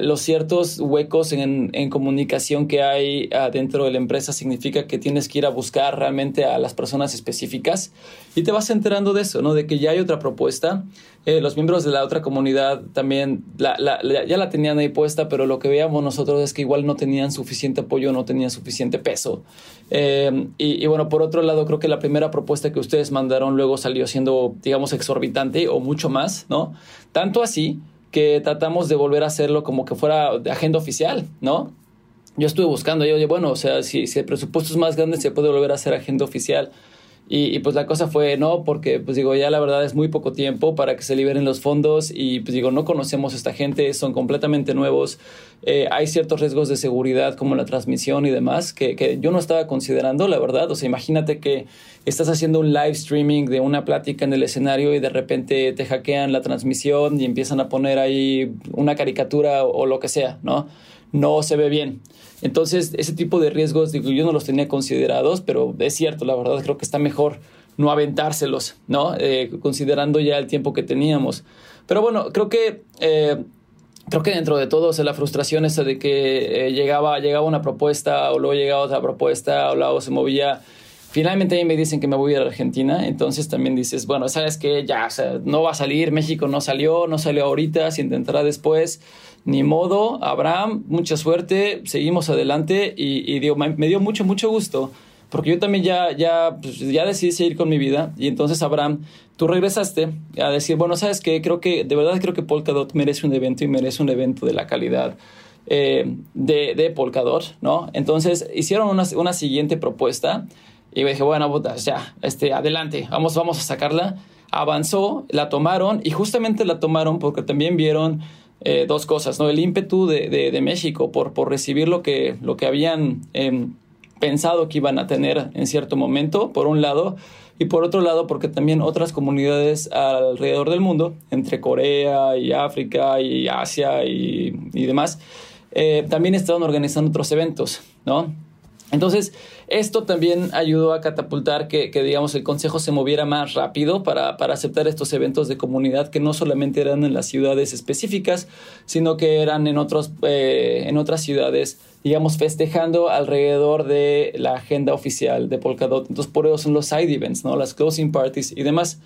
los ciertos huecos en, en, comunicación que hay uh, dentro de la empresa significa que tienes que ir a buscar realmente a las personas específicas y te vas enterando de eso, ¿no? De que ya hay otra propuesta. Eh, los miembros de la otra comunidad también la, la, ya la tenían ahí puesta, pero lo que veíamos nosotros es que igual no tenían suficiente apoyo, no tenían suficiente peso. Eh, y, bueno, por otro lado, creo que la primera propuesta que ustedes mandaron luego salió siendo, digamos, exorbitante o mucho más, ¿no? Tanto así que tratamos de volver a hacerlo como que fuera de agenda oficial, ¿no? Yo estuve buscando, yo, bueno, o sea, si, si el presupuesto es más grande, se puede volver a hacer agenda oficial. Y, pues la cosa fue no, porque pues digo, ya la verdad es muy poco tiempo para que se liberen los fondos y pues digo, no conocemos a esta gente, son completamente nuevos, eh, hay ciertos riesgos de seguridad como la transmisión y demás que, que, yo no estaba considerando, la verdad. O sea, imagínate que estás haciendo un live streaming de una plática en el escenario y de repente te hackean la transmisión y empiezan a poner ahí una caricatura o lo que sea, ¿no? No se ve bien. Entonces, ese tipo de riesgos, digo, yo no los tenía considerados, pero es cierto, la verdad creo que está mejor no aventárselos, ¿no? Eh, considerando ya el tiempo que teníamos. Pero bueno, creo que... Eh, creo que dentro de todo, o la frustración esa de que llegaba, llegaba una propuesta o luego llegaba otra propuesta o luego se movía Finalmente ahí me dicen que me voy a ir a Argentina, entonces también dices, bueno, sabes que ya, no va a salir, México no salió, no salió ahorita, se intentará después, ni modo, Abraham, mucha suerte, seguimos adelante y, digo, me, dio mucho, mucho gusto, porque yo también ya, ya, pues, ya decidí seguir con mi vida y entonces Abraham, tú regresaste a decir, bueno, sabes que creo que, de verdad creo que Polkadot merece un evento y merece un evento de la calidad. Eh, de, de Polkadot, ¿no? Entonces hicieron una, una siguiente propuesta y dije, bueno, putas, ya, este, adelante, vamos, vamos a sacarla. Avanzó, la tomaron y justamente la tomaron porque también vieron eh, dos cosas, ¿no? El ímpetu de, de, México por, por recibir lo que, lo que habían em, pensado que iban a tener en cierto momento, por un lado, y por otro lado porque también otras comunidades alrededor del mundo, entre Corea y África y Asia y, y demás, eh, también estaban organizando otros eventos, ¿no? Entonces, esto también ayudó a catapultar que, digamos, el Consejo se moviera más rápido para, aceptar estos eventos de comunidad que no solamente eran en las ciudades específicas, sino que eran en, otros, eh, en otras ciudades, digamos, festejando alrededor de la agenda oficial de Polkadot. Entonces, por eso son los side events, ¿no? Las closing parties y demás.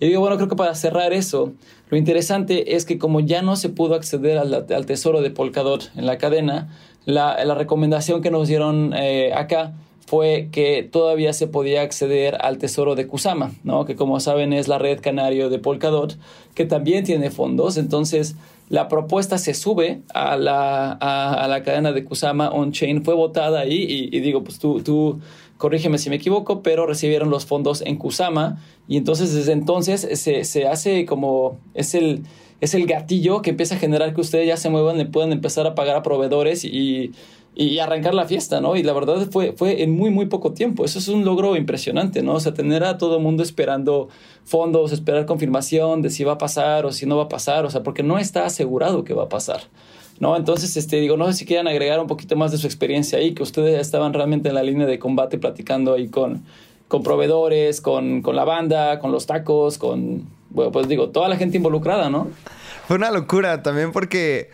Y digo, bueno, creo que para cerrar eso, lo interesante es que como ya no se pudo acceder al, al tesoro de Polkadot en la cadena, la, la recomendación que nos dieron eh, acá fue que todavía se podía acceder al tesoro de Kusama, ¿no? que como saben es la red canario de Polkadot, que también tiene fondos. Entonces, la propuesta se sube a la, a, la cadena de Kusama on-chain, fue votada ahí y, digo, pues tú, tú corrígeme si me equivoco, pero recibieron los fondos en Kusama y entonces desde entonces se, se hace como, es el es el gatillo que empieza a generar que ustedes ya se muevan y puedan empezar a pagar a proveedores y, y arrancar la fiesta, ¿no? Y la verdad fue, fue en muy, muy poco tiempo. Eso es un logro impresionante, ¿no? O sea, tener a todo el mundo esperando fondos, esperar confirmación de si va a pasar o si no va a pasar, o sea, porque no está asegurado que va a pasar. ¿no? Entonces, este, digo, no sé si quieran agregar un poquito más de su experiencia ahí, que ustedes estaban realmente en la línea de combate platicando ahí con, con proveedores, con, con la banda, con los tacos, con, bueno, pues digo, toda la gente involucrada, ¿no? Fue una locura también porque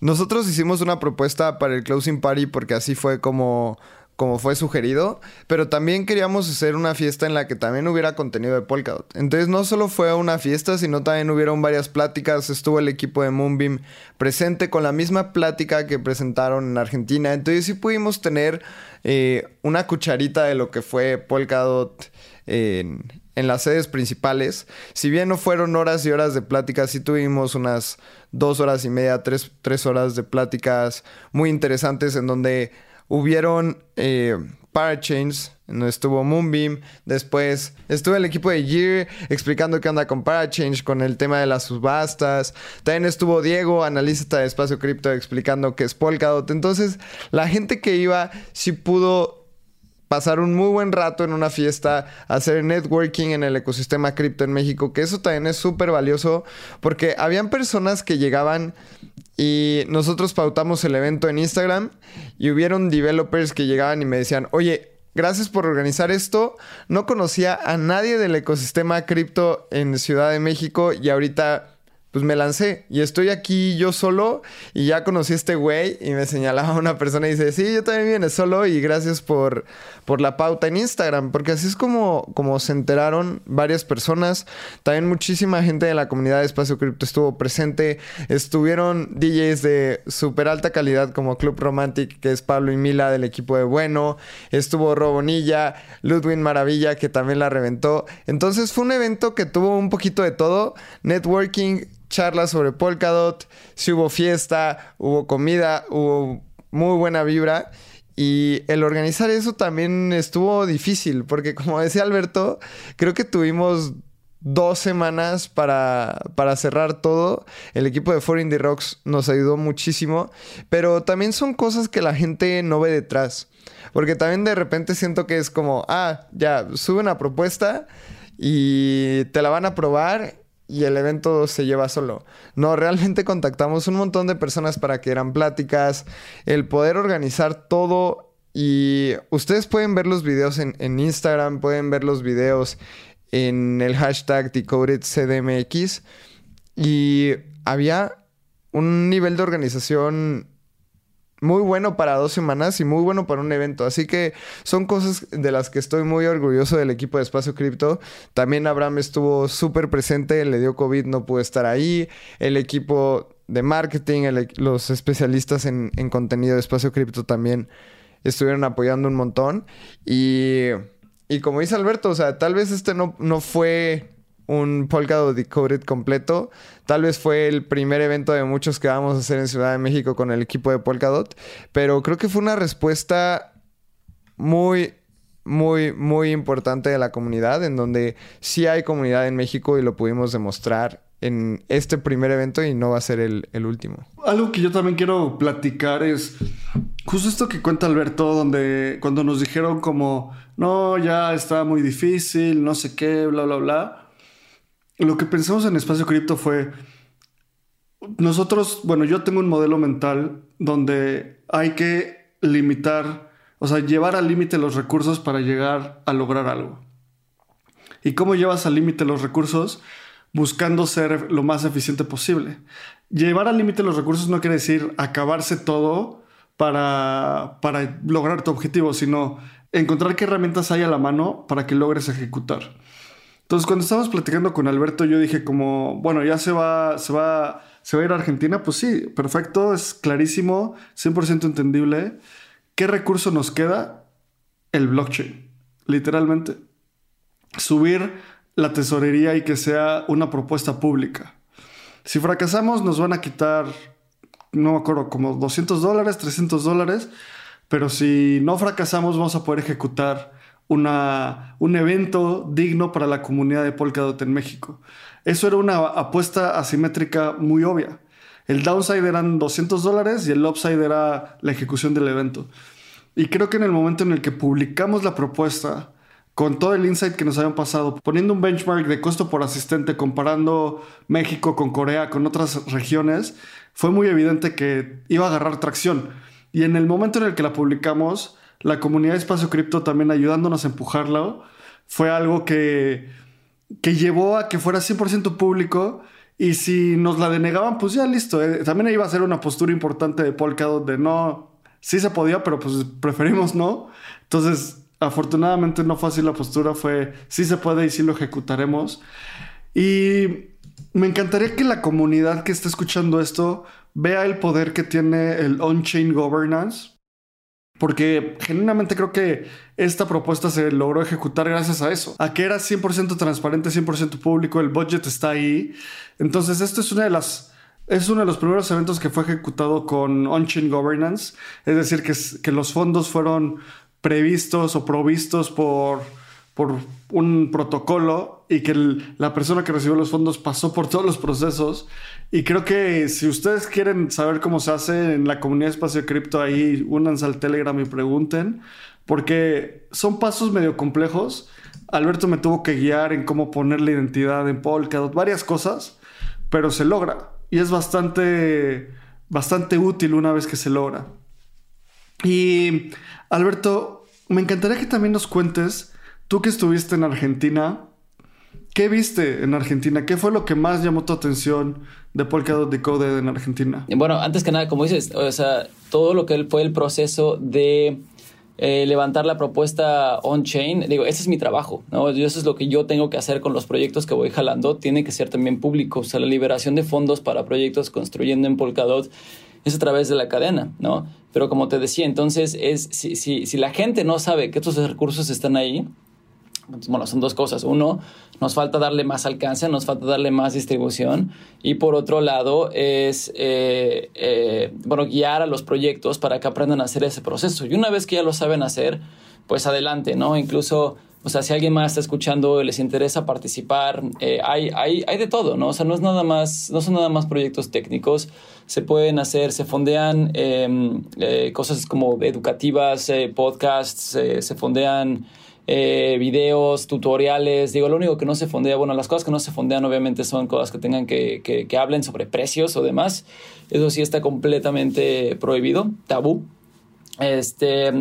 nosotros hicimos una propuesta para el closing party porque así fue como como fue sugerido, pero también queríamos hacer una fiesta en la que también hubiera contenido de Polkadot. Entonces no solo fue una fiesta, sino también hubieron varias pláticas, estuvo el equipo de Moonbeam presente con la misma plática que presentaron en Argentina, entonces sí pudimos tener eh, una cucharita de lo que fue Polkadot en, en las sedes principales. Si bien no fueron horas y horas de pláticas, sí tuvimos unas dos horas y media, tres, tres horas de pláticas muy interesantes en donde hubieron eh, Parachains, estuvo Moonbeam, después estuvo el equipo de Gear explicando qué onda con Parachange, con el tema de las subastas, también estuvo Diego, analista de espacio cripto, explicando qué es Polkadot, entonces la gente que iba sí pudo pasar un muy buen rato en una fiesta, hacer networking en el ecosistema cripto en México, que eso también es súper valioso porque habían personas que llegaban y nosotros pautamos el evento en Instagram y hubieron developers que llegaban y me decían, oye, gracias por organizar esto, no conocía a nadie del ecosistema cripto en Ciudad de México y ahorita pues me lancé y estoy aquí yo solo y ya conocí a este güey y me señalaba una persona y dice, sí, yo también vine solo y gracias por, por la pauta en Instagram, porque así es como, como se enteraron varias personas, también muchísima gente de la comunidad de Espacio Cripto estuvo presente, estuvieron DJs de súper alta calidad como Club Romantic, que es Pablo y Mila del equipo de Bueno, estuvo Robonilla, Ludwin Maravilla, que también la reventó, entonces fue un evento que tuvo un poquito de todo, networking, charlas sobre Polkadot, si hubo fiesta, hubo comida, hubo muy buena vibra. Y el organizar eso también estuvo difícil, porque como decía Alberto, creo que tuvimos dos semanas para, para cerrar todo. El equipo de Foreign the Rocks nos ayudó muchísimo, pero también son cosas que la gente no ve detrás. Porque también de repente siento que es como, ah, ya, sube una propuesta y te la van a probar y el evento se lleva solo. No, realmente contactamos un montón de personas para que eran pláticas, el poder organizar todo Y ustedes pueden ver los videos en, Instagram, pueden ver los videos en el hashtag DecodedCDMX. Y había un nivel de organización muy bueno para dos semanas y muy bueno para un evento. Así que son cosas de las que estoy muy orgulloso del equipo de Espacio Cripto. También Abraham estuvo súper presente, le dio COVID, no pudo estar ahí. El equipo de marketing, los especialistas en, en, contenido de Espacio Cripto también estuvieron apoyando un montón. Y, y como dice Alberto, o sea, tal vez este no, no fue un Polkadot Decoded completo. Tal vez fue el primer evento de muchos que vamos a hacer en Ciudad de México con el equipo de Polkadot, pero creo que fue una respuesta muy, muy, muy importante de la comunidad, en donde sí hay comunidad en México y lo pudimos demostrar en este primer evento y no va a ser el, el último. Algo que yo también quiero platicar es justo esto que cuenta Alberto, donde cuando nos dijeron como, no, ya está muy difícil, no sé qué, bla, bla, bla lo que pensamos en Espacio Cripto fue, nosotros, bueno, yo tengo un modelo mental donde hay que limitar, o sea, llevar al límite los recursos para llegar a lograr algo. ¿Y cómo llevas al límite los recursos? Buscando ser lo más eficiente posible. Llevar al límite los recursos no quiere decir acabarse todo para, para lograr tu objetivo, sino encontrar qué herramientas hay a la mano para que logres ejecutar. Entonces, cuando estábamos platicando con Alberto, yo dije como, bueno, ya se va, se va, se va a ir a Argentina. Pues sí, perfecto, es clarísimo, 100% entendible. ¿Qué recurso nos queda? El blockchain, literalmente. Subir la tesorería y que sea una propuesta pública. Si fracasamos, nos van a quitar, no me acuerdo, como 200 dólares, 300 dólares. Pero si no fracasamos, vamos a poder ejecutar una, un evento digno para la comunidad de Polkadot en México. Eso era una apuesta asimétrica muy obvia. El downside eran 200 dólares y el upside era la ejecución del evento. Y creo que en el momento en el que publicamos la propuesta, con todo el insight que nos habían pasado, poniendo un benchmark de costo por asistente, comparando México con Corea, con otras regiones, fue muy evidente que iba a agarrar tracción. Y en el momento en el que la publicamos, la comunidad de Espacio Cripto también ayudándonos a empujarlo, fue algo que, que llevó a que fuera 100% público. Y si nos la denegaban, pues ya listo. Eh, también iba a ser una postura importante de Polkadot de no, sí se podía, pero pues preferimos no. Entonces, afortunadamente no fue así la postura, fue sí se puede y sí lo ejecutaremos. Y me encantaría que la comunidad que esté escuchando esto vea el poder que tiene el on-chain governance porque genuinamente creo que esta propuesta se logró ejecutar gracias a eso, a que era 100% transparente, 100% público, el budget está ahí. Entonces, esto es una de las es uno de los primeros eventos que fue ejecutado con on-chain governance, es decir, que, que los fondos fueron previstos o provistos por por un protocolo y que la persona que recibió los fondos pasó por todos los procesos. Y creo que si ustedes quieren saber cómo se hace en la comunidad Espacio Cripto, ahí únanse al Telegram y pregunten, porque son pasos medio complejos. Alberto me tuvo que guiar en cómo poner la identidad en Polkadot, varias cosas, pero se logra. Y es bastante, bastante útil una vez que se logra. Y Alberto, me encantaría que también nos cuentes Tú que estuviste en Argentina, ¿qué viste en Argentina? ¿Qué fue lo que más llamó tu atención de Polkadot Decoded en Argentina? Bueno, antes que nada, como dices, o sea, todo lo que fue el proceso de eh, levantar la propuesta on-chain, digo, ese es mi trabajo, ¿no? Eso es lo que yo tengo que hacer con los proyectos que voy jalando, tiene que ser también público, o sea, la liberación de fondos para proyectos construyendo en Polkadot es a través de la cadena, ¿no? Pero como te decía, entonces, es, si, si, si la gente no sabe que estos recursos están ahí, bueno, son dos cosas. Uno, nos falta darle más alcance, nos falta darle más distribución. Y por otro lado, es, eh, eh, bueno, guiar a los proyectos para que aprendan a hacer ese proceso. Y una vez que ya lo saben hacer, pues adelante, ¿no? Incluso, o sea, si alguien más está escuchando les interesa participar, eh, hay, hay, hay de todo, ¿no? O sea, no es nada más, no son nada más proyectos técnicos. Se pueden hacer, se fondean em, cosas como educativas, podcasts, se fondean eh, videos, tutoriales. Digo, lo único que no se fondea, bueno, las cosas que no se fondean obviamente son cosas que tengan que, que, hablen sobre precios o demás. Eso sí está completamente prohibido, tabú. Este,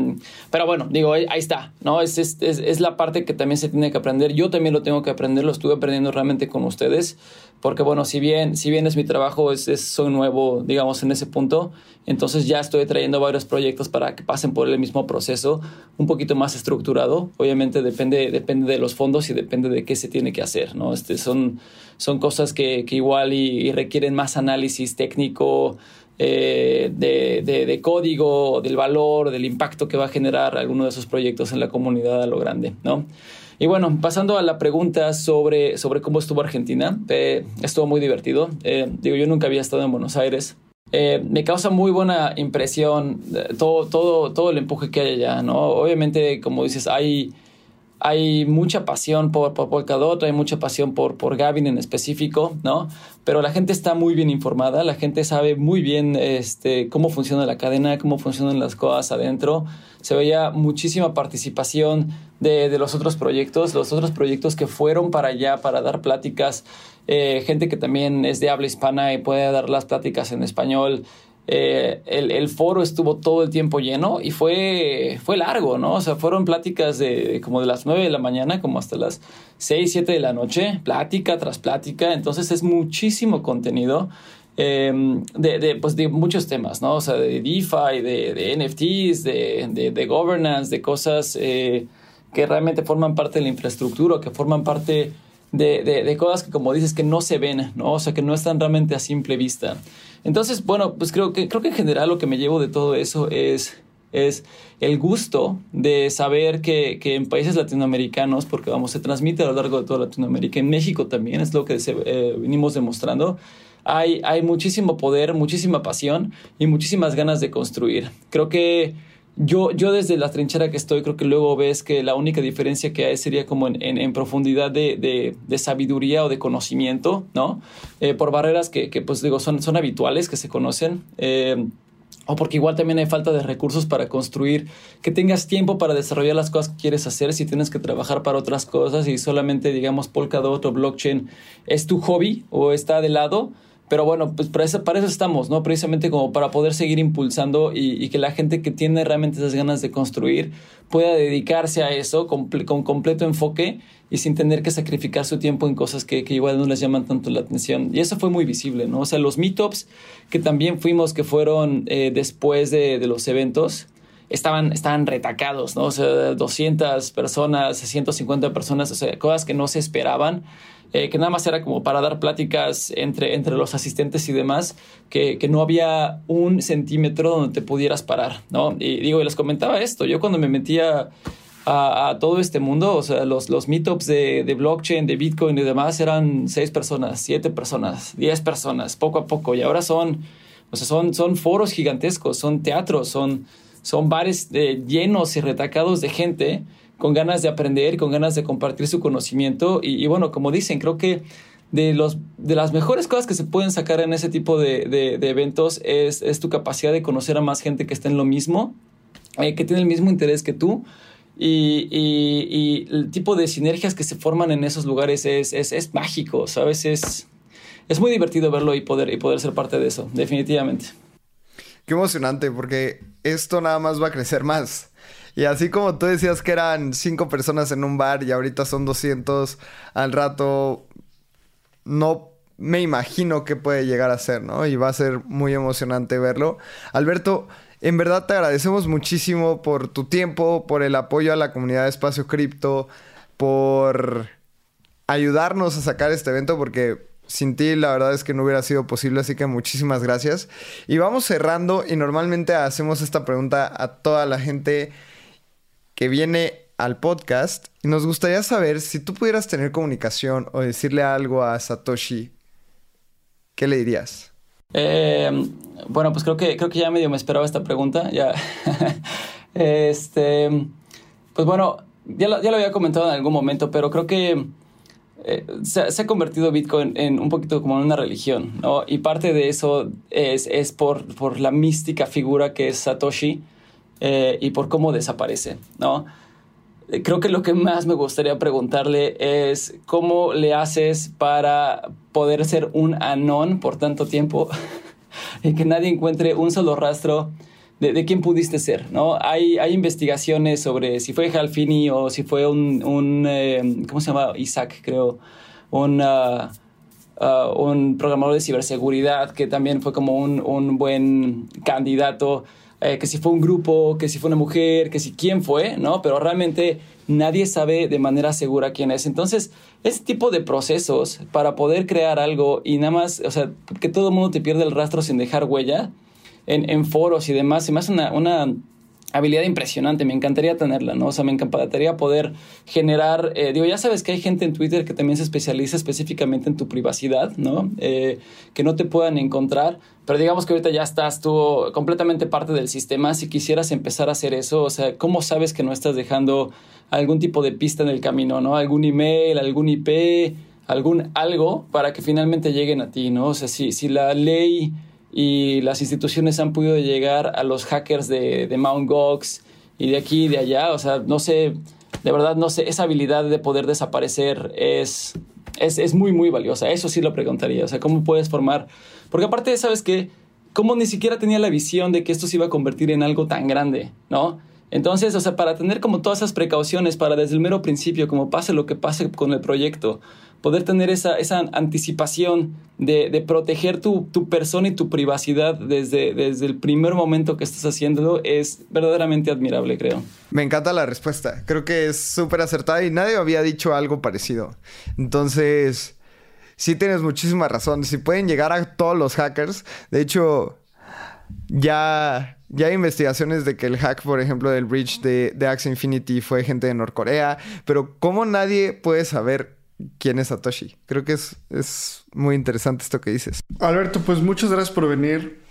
pero bueno, digo, ahí está, ¿no? Es, es, es, la parte que también se tiene que aprender. Yo también lo tengo que aprender, lo estuve aprendiendo realmente con ustedes, porque bueno, si bien, si bien es mi trabajo, es, es, soy nuevo, digamos, en ese punto, entonces ya estoy trayendo varios proyectos para que pasen por el mismo proceso, un poquito más estructurado. Obviamente depende, depende de los fondos y depende de qué se tiene que hacer, ¿no? Este, son, son cosas que, que igual y requieren más análisis técnico, eh, de, de, código, del valor, del impacto que va a generar alguno de esos proyectos en la comunidad a lo grande, ¿no? Y bueno, pasando a la pregunta sobre, sobre cómo estuvo Argentina, eh, estuvo muy divertido. Eh, digo, yo nunca había estado en Buenos Aires. me causa muy buena impresión todo, todo, todo el empuje que hay allá, ¿no? Obviamente, como dices, hay hay mucha pasión por, por Polkadot, hay mucha pasión por, por Gavin en específico, ¿no? Pero la gente está muy bien informada, la gente sabe muy bien este, cómo funciona la cadena, cómo funcionan las cosas adentro. Se veía muchísima participación de, de los otros proyectos, los otros proyectos que fueron para allá para dar pláticas, eh, gente que también es de habla hispana y puede dar las pláticas en español. Eh, el, foro estuvo todo el tiempo lleno y fue, fue largo, ¿no? O sea, fueron pláticas de como de las 9 de la mañana como hasta las 6, 7 de la noche, plática tras plática, entonces es muchísimo contenido. Em, de, de, pues de muchos temas, ¿no? O sea, de DeFi, de, de NFTs, de, de, governance, de cosas eh, que realmente forman parte de la infraestructura, que forman parte de, de, cosas que, como dices, que no se ven, ¿no? O sea, que no están realmente a simple vista. Entonces, bueno, pues creo que, creo que en general lo que me llevo de todo eso es, es el gusto de saber que, que en países latinoamericanos, porque vamos, se transmite a lo largo de toda Latinoamérica, en México también es lo que se, eh, venimos demostrando, hay, hay muchísimo poder, muchísima pasión y muchísimas ganas de construir. Creo que yo, yo desde la trinchera que estoy, creo que luego ves que la única diferencia que hay sería como en, en, profundidad de, de, sabiduría o de conocimiento, ¿no? Eh, por barreras que, que, pues digo, son, son habituales, que se conocen. Eh, o porque igual también hay falta de recursos para construir, que tengas tiempo para desarrollar las cosas que quieres hacer, si tienes que trabajar para otras cosas y solamente, digamos, Polkadot o blockchain es tu hobby o está de lado, pero bueno, pues para eso, para eso estamos, ¿no? Precisamente como para poder seguir impulsando y, que la gente que tiene realmente esas ganas de construir pueda dedicarse a eso con, completo enfoque y sin tener que sacrificar su tiempo en cosas que, igual no les llaman tanto la atención. Y eso fue muy visible, ¿no? O sea, los meetups que también fuimos, que fueron eh, después de, de, los eventos, estaban, estaban retacados, ¿no? O sea, 200 personas, 150 personas, o sea, cosas que no se esperaban. Eh, que nada más era como para dar pláticas entre, entre los asistentes y demás, que, que, no había un centímetro donde te pudieras parar, ¿no? Y digo, y les comentaba esto, yo cuando me metía a, a todo este mundo, o sea, los, los meetups de, de, blockchain, de Bitcoin y demás eran seis personas, siete personas, diez personas, poco a poco, y ahora son, o sea, son, son foros gigantescos, son teatros, son, son bares eh, llenos y retacados de gente con ganas de aprender, con ganas de compartir su conocimiento. Y, bueno, como dicen, creo que de, los, de las mejores cosas que se pueden sacar en ese tipo de, de, eventos es, es, tu capacidad de conocer a más gente que está en lo mismo, eh, que tiene el mismo interés que tú. Y, y, y, el tipo de sinergias que se forman en esos lugares es, es, es mágico, ¿sabes? Es, es muy divertido verlo y poder, y poder ser parte de eso, definitivamente. Qué emocionante, porque esto nada más va a crecer más. Y así como tú decías que eran cinco personas en un bar y ahorita son 200 al rato, no me imagino qué puede llegar a ser, ¿no? Y va a ser muy emocionante verlo. Alberto, en verdad te agradecemos muchísimo por tu tiempo, por el apoyo a la comunidad de Espacio Cripto, por ayudarnos a sacar este evento porque sin ti la verdad es que no hubiera sido posible, así que muchísimas gracias. Y vamos cerrando y normalmente hacemos esta pregunta a toda la gente que viene al podcast y nos gustaría saber si tú pudieras tener comunicación o decirle algo a Satoshi, ¿qué le dirías? Eh, bueno, pues creo que, creo que ya medio me esperaba esta pregunta. Ya. este, pues bueno, ya lo, ya lo había comentado en algún momento, pero creo que eh, se, ha convertido Bitcoin en un poquito como una religión, ¿no? Y parte de eso es, es por, por la mística figura que es Satoshi eh, y por cómo desaparece, ¿no? Eh, creo que lo que más me gustaría preguntarle es cómo le haces para poder ser un anón por tanto tiempo y que nadie encuentre un solo rastro de, quién pudiste ser, ¿no? Hay, hay investigaciones sobre si fue Halfini o si fue un, un eh, ¿cómo se llama? Isaac, creo, un, uh, uh, un programador de ciberseguridad que también fue como un, un buen candidato, eh, que si fue un grupo, que si fue una mujer, que si quién fue, ¿no? Pero realmente nadie sabe de manera segura quién es. Entonces, ese tipo de procesos para poder crear algo y nada más, o sea, que todo el mundo te pierda el rastro sin dejar huella, en, foros y demás, se me hace una, una habilidad impresionante, me encantaría tenerla, ¿no? O sea, me encantaría poder generar, eh, digo, ya sabes que hay gente en Twitter que también se especializa específicamente en tu privacidad, ¿no? Eh, que no te puedan encontrar, pero digamos que ahorita ya estás tú completamente parte del sistema, si quisieras empezar a hacer eso, o sea, ¿cómo sabes que no estás dejando algún tipo de pista en el camino, ¿no? Algún email, algún IP, algún algo para que finalmente lleguen a ti, ¿no? O sea, si, si la ley y las instituciones han podido llegar a los hackers de, de Mount Gox y de aquí y de allá. O sea, no sé, de verdad, no sé, esa habilidad de poder desaparecer es, es, es muy, muy valiosa. Eso sí lo preguntaría. O sea, ¿cómo puedes formar? Porque aparte, ¿sabes qué? ¿Cómo ni siquiera tenía la visión de que esto se iba a convertir en algo tan grande, ¿no? Entonces, o sea, para tener como todas esas precauciones, para desde el mero principio, como pase lo que pase con el proyecto, poder tener esa, esa anticipación de, proteger tu, tu, persona y tu privacidad desde, desde el primer momento que estás haciéndolo es verdaderamente admirable, creo. Me encanta la respuesta. Creo que es súper acertada y nadie había dicho algo parecido. Entonces, sí tienes muchísima razón. Si pueden llegar a todos los hackers, de hecho, ya ya hay investigaciones de que el hack, por ejemplo, del bridge de, de Infinity fue gente de Norcorea, pero ¿cómo nadie puede saber quién es Satoshi. Creo que es, es muy interesante esto que dices. Alberto, pues muchas gracias por venir.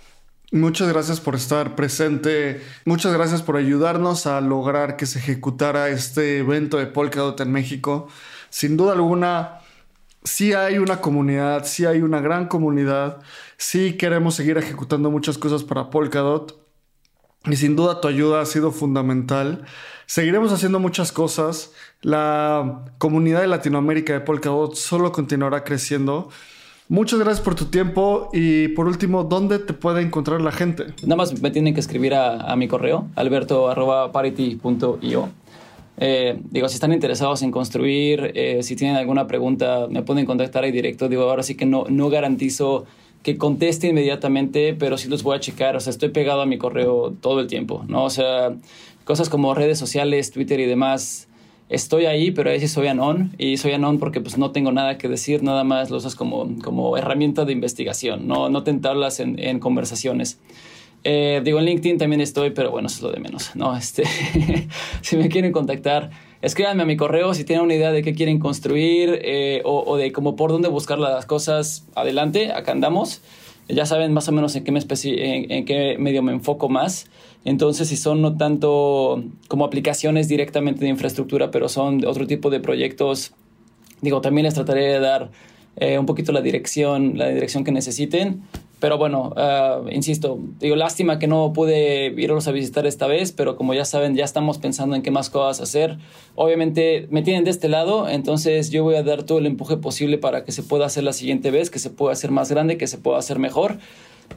Muchas gracias por estar presente. Muchas gracias por ayudarnos a lograr que se ejecutara este evento de Polkadot en México. Sin duda alguna, sí hay una comunidad, sí hay una gran comunidad. Sí queremos seguir ejecutando muchas cosas para Polkadot. Y sin duda tu ayuda ha sido fundamental. Seguiremos haciendo muchas cosas. La comunidad de Latinoamérica de Polkadot solo continuará creciendo. Muchas gracias por tu tiempo y por último, ¿dónde te puede encontrar la gente? Nada más me tienen que escribir a, mi correo, alberto.parity.io. Eh, digo, si están interesados en construir, eh, si tienen alguna pregunta, me pueden contactar ahí directo. Digo, ahora sí que no, no garantizo que conteste inmediatamente, pero sí los voy a checar. O sea, estoy pegado a mi correo todo el tiempo, ¿no? O sea, cosas como redes sociales, Twitter y demás, estoy ahí, pero ahí sí soy anon. Y soy anon porque pues no tengo nada que decir, nada más lo usas como, como herramienta de investigación, no, no tentarlas en, en conversaciones. Eh, digo, en LinkedIn también estoy, pero bueno, eso es lo de menos, ¿no? Este, si me quieren contactar, escríbanme a mi correo si tienen una idea de qué quieren construir eh, o, de cómo por dónde buscar las cosas. Adelante, acá andamos. Ya saben más o menos en qué medio me enfoco más. Entonces, si son no tanto como aplicaciones directamente de infraestructura, pero son otro tipo de proyectos, digo, también les trataré de dar eh, un poquito la dirección, la dirección que necesiten. Pero bueno, uh, insisto, digo, lástima que no pude irlos a visitar esta vez, pero como ya saben, ya estamos pensando en qué más cosas hacer. Obviamente me tienen de este lado, entonces yo voy a dar todo el empuje posible para que se pueda hacer la siguiente vez, que se pueda hacer más grande, que se pueda hacer mejor.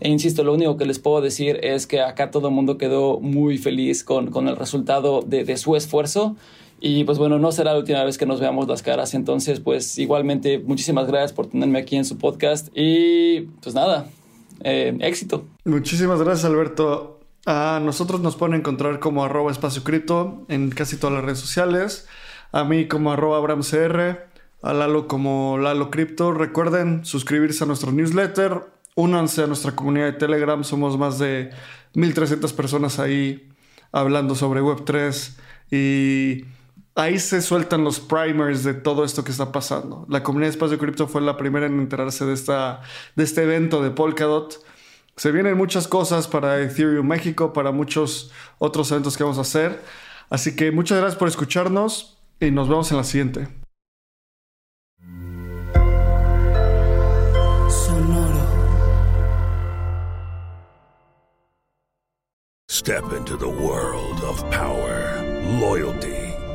E insisto, lo único que les puedo decir es que acá todo el mundo quedó muy feliz con, con el resultado de, de su esfuerzo. Y pues bueno, no será la última vez que nos veamos las caras. Entonces, pues igualmente, muchísimas gracias por tenerme aquí en su podcast. Y pues nada, eh, éxito. Muchísimas gracias, Alberto. A nosotros nos pueden encontrar como arroba espacio cripto en casi todas las redes sociales. A mí como arroba abramcr. A Lalo como Lalo Cripto. Recuerden suscribirse a nuestro newsletter. Únanse a nuestra comunidad de Telegram. Somos más de 1300 personas ahí hablando sobre Web3. Y ahí se sueltan los primers de todo esto que está pasando. La comunidad de Espacio Cripto fue la primera en enterarse de, esta, de este evento de Polkadot. Se vienen muchas cosas para Ethereum México, para muchos otros eventos que vamos a hacer. Así que muchas gracias por escucharnos y nos vemos en la siguiente. Sonoro. Step into the world of power, loyalty.